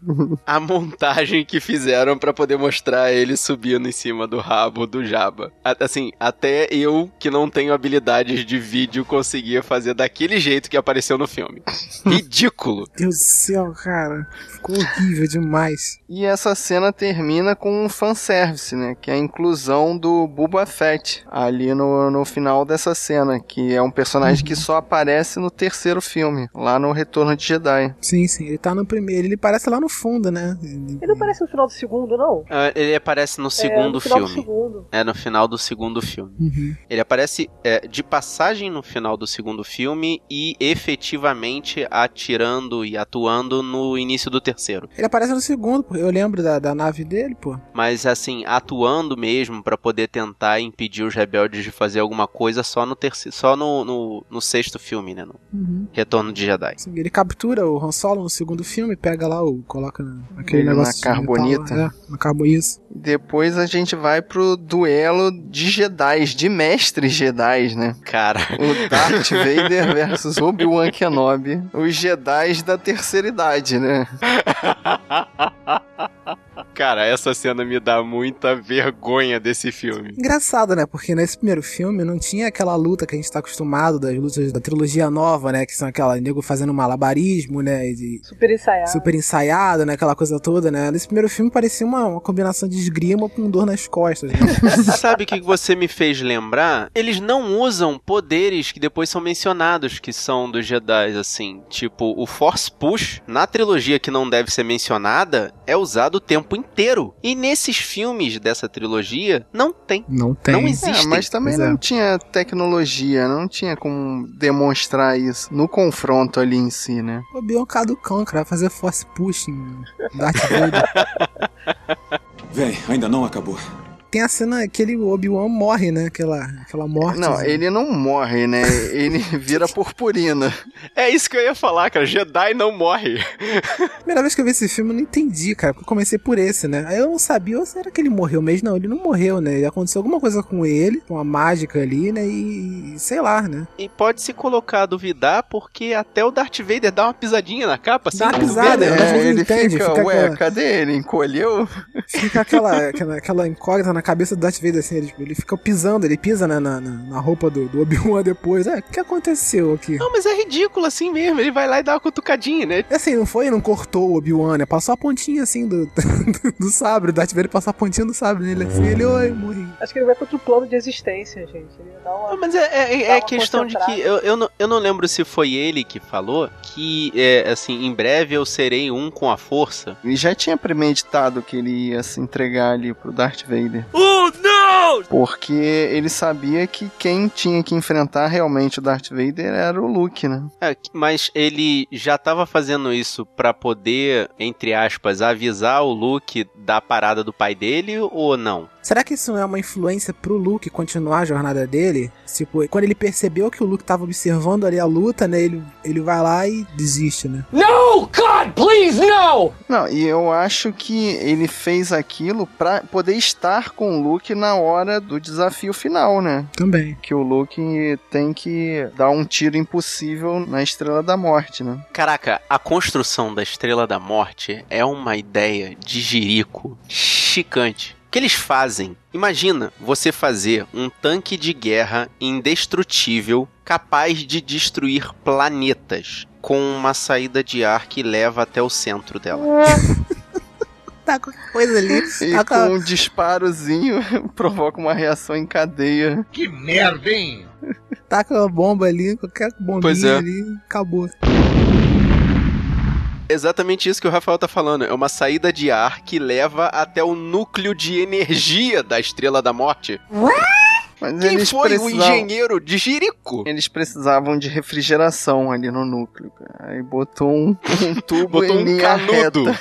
A montagem que fizeram pra poder mostrar ele subindo em cima do rabo do Jabba. Assim, até eu que não tenho habilidades de vídeo conseguia fazer daquele jeito que apareceu no filme. Ridículo. Deus do céu, cara. Ficou horrível demais. E essa cena termina com um fanservice, né? Que é a inclusão do Boba Fett ali no, no final dessa cena, que é um personagem que só aparece no terceiro filme, lá no Retorno de Jedi. Sim, sim, ele tá no primeiro, ele parece lá no fundo, né? Ele- não parece no final do segundo, não? Ah, Ele aparece no é, segundo no final filme. Do segundo. É no final do segundo filme. Uhum. Ele aparece é, de passagem no final do segundo filme e efetivamente atirando e atuando no início do terceiro. Ele aparece no segundo, pô. eu lembro da, da nave dele, pô. Mas assim, atuando mesmo pra poder tentar impedir os rebeldes de fazer alguma coisa só no terceiro, só no, no, no sexto filme, né? No Uhum. Retorno de Jedi. Sim, ele captura o Han Solo no segundo filme, pega lá o. coloca na- aquele Ele na negócio. de carbonita. metal lá, É, na carbonita. Depois a gente vai pro duelo de Jedi, de mestres Jedi, né? Cara, O Darth Vader versus Obi-Wan Kenobi, os Jedi da terceira idade, né? cara, essa cena me dá muita vergonha desse filme. Engraçado, né? Porque nesse primeiro filme não tinha aquela luta que a gente tá acostumado das lutas da trilogia nova, né? Que são aquela nego fazendo malabarismo, né? e De Super ensaiado. super ensaiado, né? Aquela coisa toda, né? Nesse primeiro filme parecia uma, uma combinação de esgrima com dor nas costas. né? Sabe o que você me fez lembrar? Eles não usam poderes que depois são mencionados, que são dos Jedi, assim. Tipo, o Force Push, na trilogia que não deve ser mencionada, é usado o tempo inteiro. E nesses filmes dessa trilogia, não tem. Não tem. Não existe. Ah, mas também Pois é. não tinha tecnologia, não tinha como demonstrar isso no confronto ali em si, né? O Obi-Wan caducão, cara, vai fazer force pushing. Darth Vader. Vem, ainda não acabou. Tem a cena que ele, o Obi-Wan morre, né? Aquela, aquela morte. Não, ele não morre, né? Ele vira purpurina. É isso que eu ia falar, cara. Jedi não morre. Primeira vez que eu vi esse filme, eu não entendi, cara. Porque eu comecei por esse, né? Aí eu não sabia, ou será que ele morreu mesmo? Não, ele não morreu, né? Aconteceu alguma coisa com ele, com a mágica ali, né? E, e sei lá, né? E pode se colocar a duvidar, porque até o Darth Vader dá uma pisadinha na capa, assim. Dá uma pisada, É, Mas não ele entende, fica, fica ué, aquela- cadê ele? Encolheu? Fica aquela, aquela, aquela incógnita na cabeça do Darth Vader, assim, ele, ele fica pisando, ele pisa né, na, na, na roupa do, do Obi-Wan depois. É, o que aconteceu aqui? Não, mas é ridículo assim mesmo. Ele vai lá e dá uma cutucadinha, né? Assim, não foi, não cortou o Obi-Wan, né? Passou a pontinha, assim, do, do, do sabre. O Darth Vader passou a pontinha do sabre nele, assim, ele, oi, morri. Acho que ele vai pra outro plano de existência, gente. Ele dá uma... Não, mas é, é, é Dá uma questão de que eu, eu, não, eu não lembro se foi ele que falou que, é, assim, em breve eu serei um com a força. Ele já tinha premeditado que ele ia se entregar ali pro Darth Vader. Oh, não! Porque ele sabia que quem tinha que enfrentar realmente o Darth Vader era o Luke, né? É, mas ele já tava fazendo isso pra poder, entre aspas, avisar o Luke da parada do pai dele ou não? Será que isso é uma influência pro Luke continuar a jornada dele? Tipo, quando ele percebeu que o Luke tava observando ali a luta, né? Ele, ele vai lá e desiste, né? No! God, please, no! Não, e eu acho que ele fez aquilo pra poder estar com o Luke na hora do desafio final, né? Também. Que o Luke tem que dar um tiro impossível na Estrela da Morte, né? Caraca, a construção da Estrela da Morte é uma ideia de jirico chicante. O que eles fazem? Imagina você fazer um tanque de guerra indestrutível capaz de destruir planetas com uma saída de ar que leva até o centro dela. Tá qualquer coisa ali. E tá com um disparozinho provoca uma reação em cadeia. Que merda, hein? Taca uma bomba ali, qualquer bombinha é. ali, acabou. Exatamente isso que o Rafael tá falando. É uma saída de ar que leva até o núcleo de energia da Estrela da Morte. Mas Quem eles foi o precisavam- engenheiro de Jerico? Eles precisavam de refrigeração ali no núcleo. cara. Aí botou um, um tubo Botou em um linha canudo.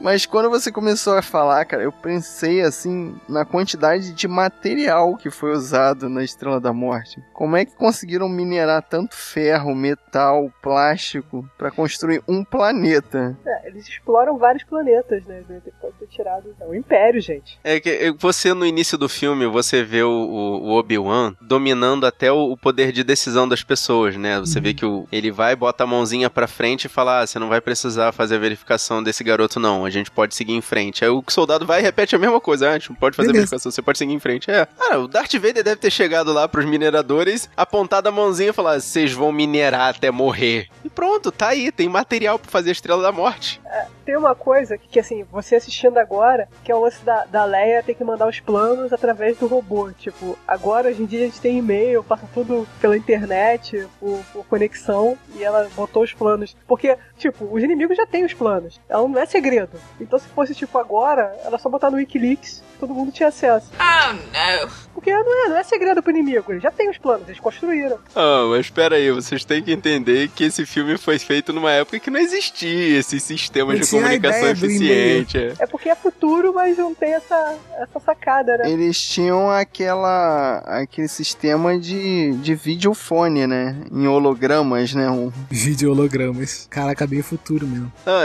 Mas quando você começou a falar, cara, eu pensei assim na quantidade de material que foi usado na Estrela da Morte. Como é que conseguiram minerar tanto ferro, metal, plástico pra construir um planeta? É, eles exploram vários planetas, né? Pode ter tirado. É o Império, gente. É que você no início do filme, você vê o, o- Obi-Wan dominando até o, poder de decisão das pessoas, né? Você vê que o, ele vai, bota a mãozinha pra frente e fala: ah, você não vai precisar fazer a verificação desse garoto, não. A gente pode seguir em frente. Aí o soldado vai e repete a mesma coisa. Ah, a gente não pode fazer a Beleza. verificação, você pode seguir em frente. É. Cara, o Darth Vader deve ter chegado lá pros mineradores, apontado a mãozinha e falar: vocês vão minerar até morrer. E pronto, tá aí, tem material pra fazer a Estrela da Morte. Tem uma coisa que, que, assim, você assistindo agora, que é o lance da, da Leia ter que mandar os planos através do robô. Tipo, agora hoje em dia a gente tem e-mail, passa tudo pela internet, por, por conexão, e ela botou os planos. Porque, tipo, os inimigos já têm os planos. Ela não é segredo. Então se fosse, tipo, agora, ela só botar no Wikileaks, todo mundo tinha acesso. Oh no. Porque não é, não é segredo pro inimigo, eles já têm os planos, eles construíram. Ah, mas espera aí, vocês têm que entender que esse filme foi feito numa época que não existia esses sistemas Não de comunicação eficiente. é. É porque é futuro, mas não tem essa, essa sacada, né? Eles tinham aquela aquele sistema de, de videofone, né? Em hologramas, né? Um, Vídeo hologramas. Caraca, bem futuro mesmo. Ah,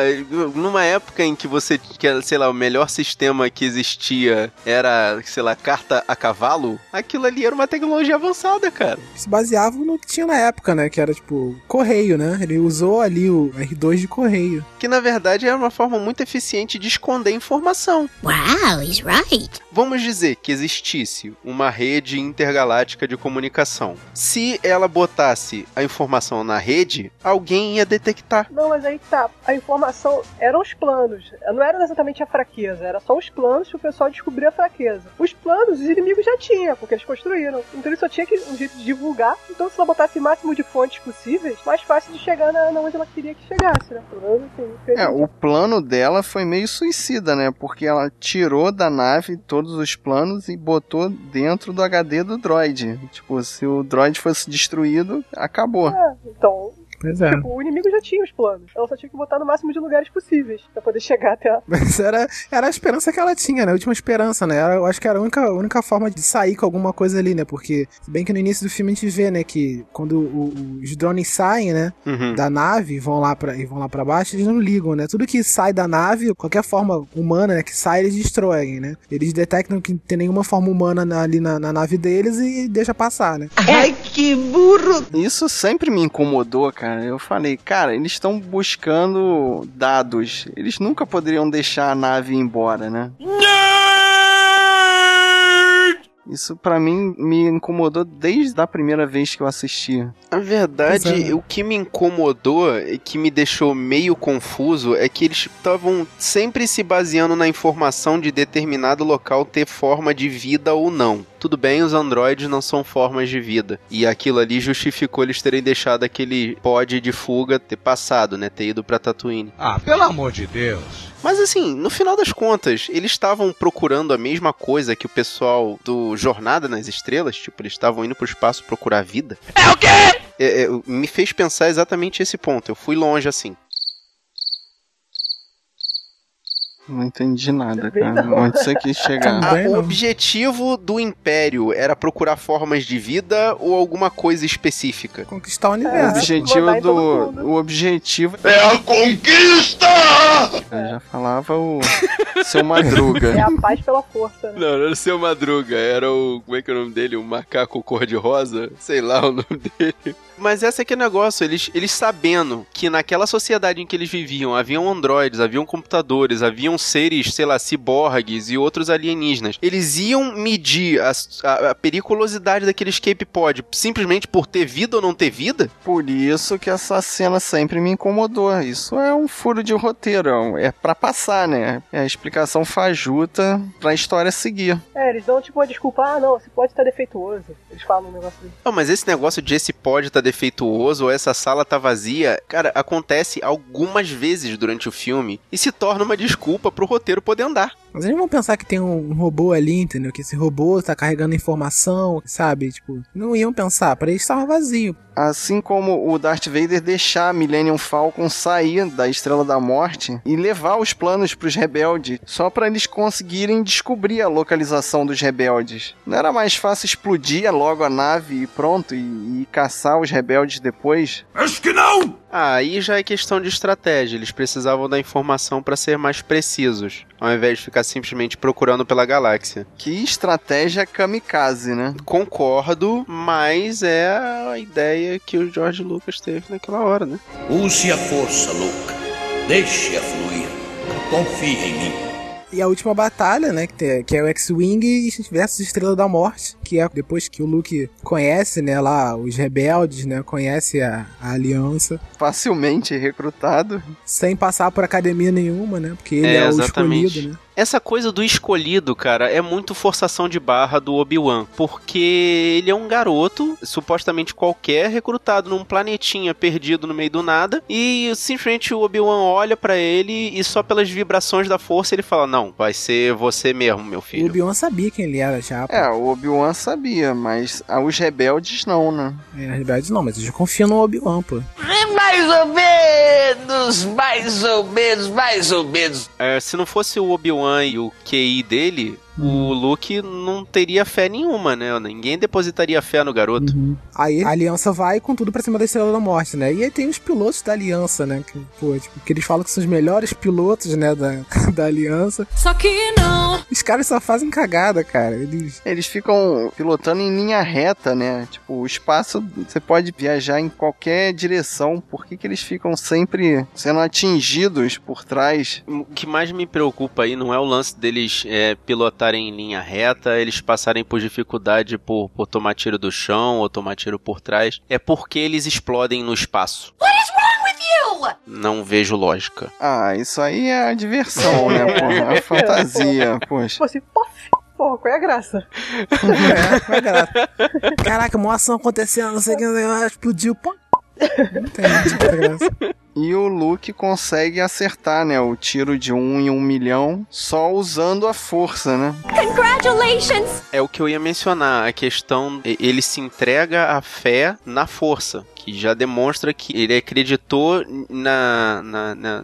numa época em que você, que, sei lá, o melhor sistema que existia era, sei lá, carta a cavalo, aquilo ali era uma tecnologia avançada, cara. Se baseavam no que tinha na época, né? Que era tipo correio, né? Ele usou ali o R2 de correio. Que na verdade era uma forma muito eficiente de esconder informação. Wow, he's right. Vamos dizer que existisse uma rede intergaláctica de comunicação. Se ela botasse a informação na rede, alguém ia detectar. Não, mas aí tá. A informação eram os planos. Não era exatamente a fraqueza, era só os planos que o pessoal descobria a fraqueza. Os planos, os inimigos já tinham, porque eles construíram. Então ele só tinha que, um jeito de divulgar. Então se ela botasse o máximo de fontes possíveis, mais fácil de chegar na, na onde ela queria que chegasse, né? Menos assim, É, o plano dela foi meio suicida, né? Porque ela tirou da nave todos os planos e botou dentro do HD do droid. Tipo, se o droid fosse destruído, acabou. É, então. Pois é. Tipo, o inimigo já tinha os planos. Ela só tinha que botar no máximo de lugares possíveis pra poder chegar até lá. Mas era, era a esperança que ela tinha, né? A última esperança, né? Era, eu acho que era a única, a única forma de sair com alguma coisa ali, né? Porque, se bem que no início do filme a gente vê, né, que quando o- os drones saem, né, Uhum. da nave e vão lá pra, e vão lá pra baixo, eles não ligam, né? Tudo que sai da nave, qualquer forma humana, né, que sai, eles destroem, né? Eles detectam que não tem nenhuma forma humana na- ali na, na nave deles e deixa passar, né? Ai, que burro! Isso sempre me incomodou, cara. Eu falei, cara, eles estão buscando dados. Eles nunca poderiam deixar a nave ir embora, né? Isso pra mim me incomodou desde a primeira vez que eu assisti. Na verdade, é. o que me incomodou e que me deixou meio confuso é que eles estavam sempre se baseando na informação de determinado local ter forma de vida ou não. Tudo bem, os androides não são formas de vida. E aquilo ali justificou eles terem deixado aquele pod de fuga ter passado, né? Ter ido pra Tatooine. Ah, pelo amor de Deus. Mas assim, no final das contas, eles estavam procurando a mesma coisa que o pessoal do Jornada nas Estrelas, tipo, eles estavam indo pro espaço procurar vida. É o quê? me fez pensar exatamente esse ponto. Eu fui longe assim. Não entendi nada, cara. Onde você quis chegar? Ah, o objetivo do Império era procurar formas de vida ou alguma coisa específica? Conquistar o O universo. objetivo do. O objetivo. É a conquista! Eu já falava o. Seu Madruga. É a paz pela força, né? Não, não era o seu Madruga, era o. Como é que é o nome dele? O macaco cor-de-rosa? Sei lá o nome dele. Mas esse aqui é o negócio, eles, eles sabendo que naquela sociedade em que eles viviam haviam androides, haviam computadores, haviam seres, sei lá, ciborgues e outros alienígenas. Eles iam medir a, a- a periculosidade daquele escape pod simplesmente por ter vida ou não ter vida? Por isso que essa cena sempre me incomodou. Isso é um furo de roteiro. É pra passar, né? É a explicação fajuta pra história seguir. É, eles dão tipo uma desculpa, ah não, esse pode estar defeituoso. Eles falam um negócio assim. Não, mas esse negócio de esse pod tá defeituoso ou essa sala tá vazia, cara, acontece algumas vezes durante o filme e se torna uma desculpa pro roteiro poder andar. Mas eles vão pensar que tem um robô ali, entendeu? Que esse robô tá carregando informação, sabe? Tipo, não iam pensar, pra eles estava vazio. Assim como o Darth Vader deixar a Millennium Falcon sair da Estrela da Morte e levar os planos pros rebeldes, só pra eles conseguirem descobrir a localização dos rebeldes. Não era mais fácil explodir logo a nave e pronto, e, e caçar os rebeldes depois? Acho que não! Ah, aí já é questão de estratégia. Eles precisavam da informação pra ser mais precisos, ao invés de ficar simplesmente procurando pela galáxia. Que estratégia kamikaze, né? Concordo, mas é a ideia que o George Lucas teve naquela hora, né? Use a força, Luke. Deixe-a fluir. Confie em mim. E a última batalha, né, que, tem- que é o X-Wing versus Estrela da Morte, que é depois que o Luke conhece, né, lá os rebeldes, né, conhece a, a aliança. Facilmente recrutado. Sem passar por academia nenhuma, né, porque ele é, o escolhido, né. Essa coisa do escolhido, cara, é muito forçação de barra do Obi-Wan. Porque ele é um garoto, supostamente qualquer, recrutado num planetinha perdido no meio do nada. E simplesmente o Obi-Wan olha pra ele e só pelas vibrações da força ele fala: Não, vai ser você mesmo, meu O filho. Obi-Wan sabia quem ele era já. pô. É, o Obi-Wan sabia, mas os rebeldes não, né? É, na verdade não, mas eles confiam no Obi-Wan, pô. Mais ou menos, mais ou menos, mais ou menos. É, se não fosse o Obi-Wan e o QI dele. O Luke não teria fé nenhuma, né? Ninguém depositaria fé no garoto. Aí a aliança vai com tudo pra cima da Estrela da Morte, né? E aí tem os pilotos da aliança, né? Que, pô, tipo, que eles falam que são os melhores pilotos, né, da, da aliança. Só que não. Os caras só fazem cagada, cara. Eles. Eles ficam pilotando em linha reta, né? Tipo, o espaço você pode viajar em qualquer direção. Por que, que eles ficam sempre sendo atingidos por trás? O que mais me preocupa aí não é o lance deles é, pilotarem em linha reta, eles passarem por dificuldade por, por tomar tiro do chão ou tomar tiro por trás. É porque eles explodem no espaço. What is wrong with you? Não vejo lógica. Ah, isso aí é a diversão, né? Porra, é a fantasia, poxa. Tipo assim, pof! Porra, qual é a graça? É, vai graça. Caraca, uma ação acontecendo, não sei o que, explodiu, pô. Não tem muita graça. E o Luke consegue acertar, né? O tiro de um em um milhão só usando a força, né? Congratulations! É o que eu ia mencionar, a questão, e- ele se entrega à fé na força, que já demonstra que ele acreditou na. na, na-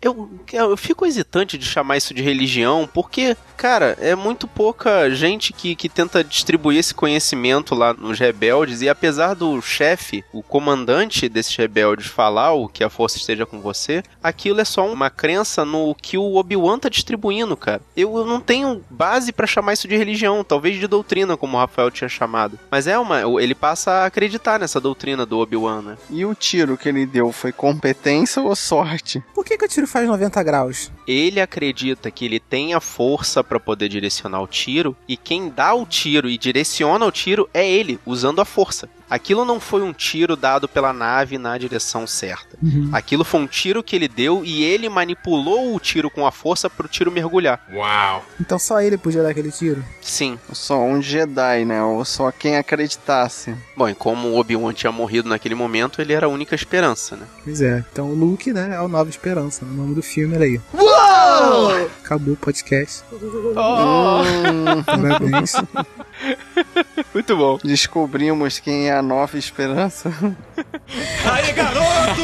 Eu, eu fico hesitante de chamar isso de religião, porque, cara, é muito pouca gente que, que tenta distribuir esse conhecimento lá nos rebeldes, e apesar do chefe, o comandante desses rebeldes, falar o que a força esteja com você, aquilo é só uma crença no que o Obi-Wan tá distribuindo, cara. Eu, eu não tenho base pra chamar isso de religião, talvez de doutrina, como o Rafael tinha chamado. Mas é uma. Ele passa a acreditar nessa doutrina do Obi-Wan, né? E o tiro que ele deu foi competência ou sorte? Por que, que o tiro faz 90 graus? Ele acredita que ele tem a força pra poder direcionar o tiro e quem dá o tiro e direciona o tiro é ele, usando a força. Aquilo não foi um tiro dado pela nave na direção certa. Uhum. Aquilo foi um tiro que ele deu e ele manipulou o tiro com a força pro tiro mergulhar. Uau! Então só ele podia dar aquele tiro? Sim. Só um Jedi, né? Ou só quem acreditasse. Bom, e como o Obi-Wan tinha morrido naquele momento, ele era a única esperança, né? Pois é. Então o Luke, né, é o Nova Esperança. O nome do filme, olha aí. Uou! Acabou o podcast. Hum, Parabéns. Muito bom. Descobrimos quem é a nova esperança. Aí, garoto!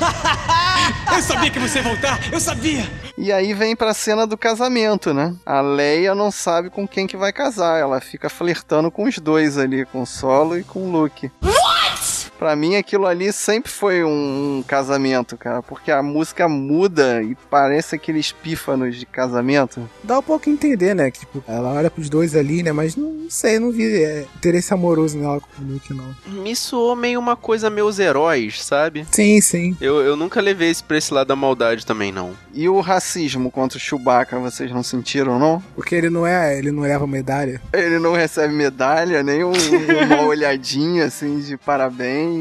Eu sabia que você ia voltar! Eu sabia! E aí vem pra cena do casamento, né? A Leia não sabe com quem que vai casar. Ela fica flertando com os dois ali, com o Solo e com o Luke. What? Pra mim, aquilo ali sempre foi um, casamento, cara. Porque a música muda e parece aqueles pífanos de casamento. Dá um pouco a entender, né? Que, tipo, ela olha pros dois ali, né? Mas não, não sei, não vi é, interesse amoroso nela com o Luke, não. Me soou meio uma coisa meus heróis, sabe? Sim, sim. Eu, eu nunca levei isso pra esse lado da maldade também, não. E o racismo contra o Chewbacca, vocês não sentiram, não? Porque ele não é, ele não leva medalha. Ele não recebe medalha, nem um- uma olhadinha assim de parabéns.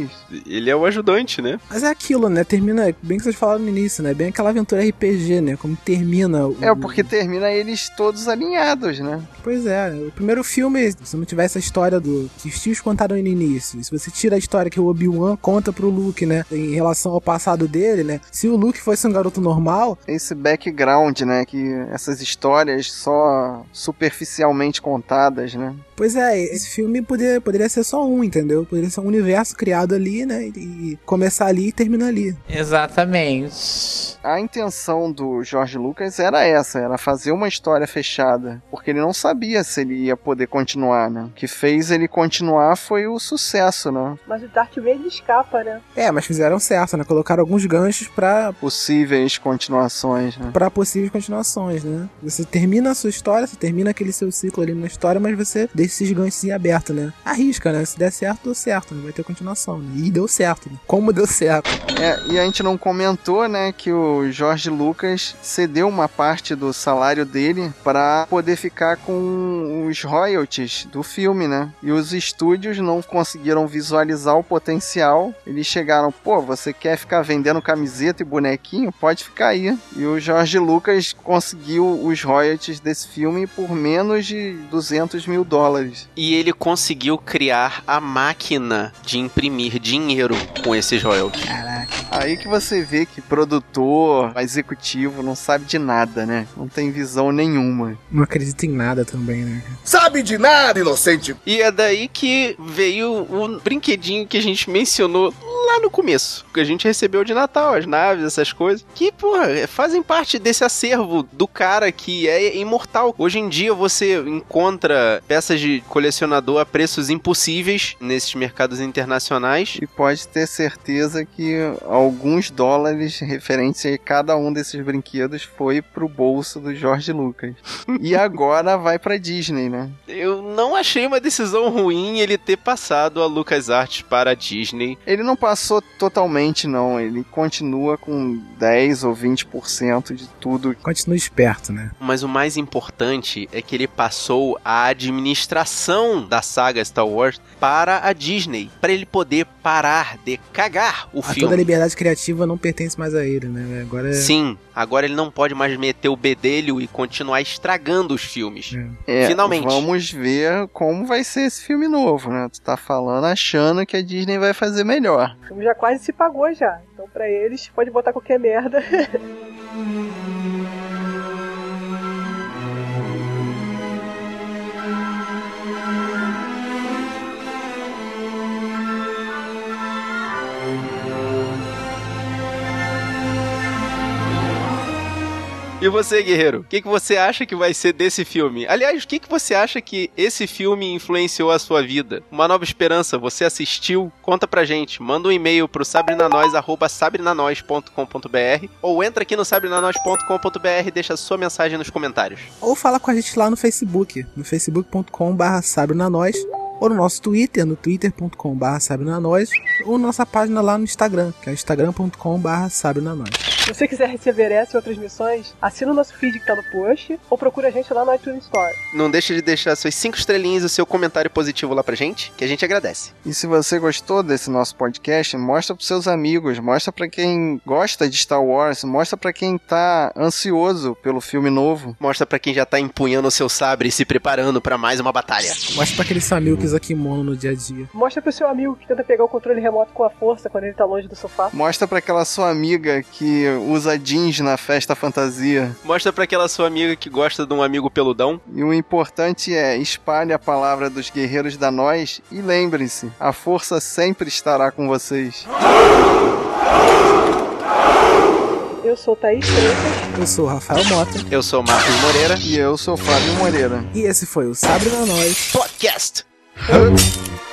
Ele é o ajudante, né? Mas é aquilo, né? Termina, bem que vocês falaram no início, né? Bem aquela aventura RPG, né? Como termina o... É, porque termina eles todos alinhados, né? Pois é, o primeiro filme, se não tivesse a história do que os tios contaram no início, se você tira a história que o Obi-Wan conta pro Luke, né, em relação ao passado dele, né, se o Luke fosse um garoto normal, Esse background, né? Que essas histórias só superficialmente contadas, né? pois é, esse filme poderia, poderia ser só um, entendeu? Poderia ser um universo criado ali, né, e começar ali e terminar ali. Exatamente. A intenção do George Lucas era essa, era fazer uma história fechada, porque ele não sabia se ele ia poder continuar, né? O que fez ele continuar foi o sucesso, né? Mas o Darth Vader escapa, né? É, mas fizeram certo, né, colocaram alguns ganchos pra Possíveis continuações, né? para possíveis continuações, né? Você termina a sua história, você termina aquele seu ciclo ali na história, mas você deixa esses ganchos em aberto, né? Arrisca, né? Se der certo, deu certo, né? Vai ter continuação, né? E deu certo, né? Como deu certo. É, e a gente não comentou, né, que o George Lucas cedeu uma parte do salário dele para poder ficar com os royalties do filme, né? E os estúdios não conseguiram visualizar o potencial. Eles chegaram, pô, você quer ficar vendendo camiseta e bonequinho? Pode ficar aí. E o George Lucas conseguiu os royalties desse filme por menos de 200 mil dólares. E ele conseguiu criar a máquina de imprimir dinheiro com esses royalties. Aí que você vê que produtor, executivo, não sabe de nada, né? Não tem visão nenhuma. Não acredita em nada também, né? Sabe de nada, inocente! E é daí que veio o brinquedinho que a gente mencionou lá no começo. Que a gente recebeu de Natal, as naves, essas coisas. Que, porra, fazem parte desse acervo do cara que é imortal. Hoje em dia você encontra peças de colecionador a preços impossíveis nesses mercados internacionais. E pode ter certeza que alguns dólares referentes a cada um desses brinquedos foi pro bolso do George Lucas. e agora vai pra Disney, né? Eu não achei uma decisão ruim ele ter passado a LucasArts para a Disney. Ele não passou totalmente, não. Ele continua com 10 ou 20% de tudo. Continua esperto, né? Mas o mais importante é que ele passou a administração da saga Star Wars para a Disney, para ele poder parar de cagar o A filme. toda a liberdade criativa não pertence mais a ele, né? Agora é... Sim, agora ele não pode mais meter o bedelho e continuar estragando os filmes. É, Finalmente. Vamos ver como vai ser esse filme novo, né? Tu tá falando achando que a Disney vai fazer melhor. O filme já quase se pagou já. Então pra eles pode botar qualquer merda. E você, guerreiro, o que, que você acha que vai ser desse filme? Aliás, o que, que você acha que esse filme influenciou a sua vida? Uma Nova Esperança, você assistiu? Conta pra gente. Manda um e-mail pro sabrinanois.sabrinanois.com.br ou entra aqui no sabrinanois.com.br e deixa sua mensagem nos comentários. Ou fala com a gente lá no Facebook, no facebook.com.br sabrinanois ou no nosso Twitter, no twitter.com.br sabrinanois ou nossa página lá no Instagram, que é instagram.com.br sabrinanois. Se você quiser receber essa e outras missões, assina o nosso feed que tá no post ou procura a gente lá no iTunes Store. Não deixa de deixar suas cinco estrelinhas e o seu comentário positivo lá pra gente, que a gente agradece. E se você gostou desse nosso podcast, mostra pros seus amigos, mostra pra quem gosta de Star Wars, mostra pra quem tá ansioso pelo filme novo. Mostra pra quem já tá empunhando o seu sabre e se preparando pra mais uma batalha. Mostra pra aquele seu amigo que usa kimono no dia a dia. Mostra pro seu amigo que tenta pegar o controle remoto com a força quando ele tá longe do sofá. Mostra pra aquela sua amiga que usa jeans na festa fantasia. Mostra pra aquela sua amiga que gosta de um amigo peludão. E o importante é espalhe a palavra dos guerreiros da nós e lembrem-se, a força sempre estará com vocês. Eu sou Thaís Freitas. Eu sou o Rafael Mota. Eu sou o Marcos Moreira. E eu sou o Fábio Moreira. E esse foi o Sabre na Nós Podcast. Huh?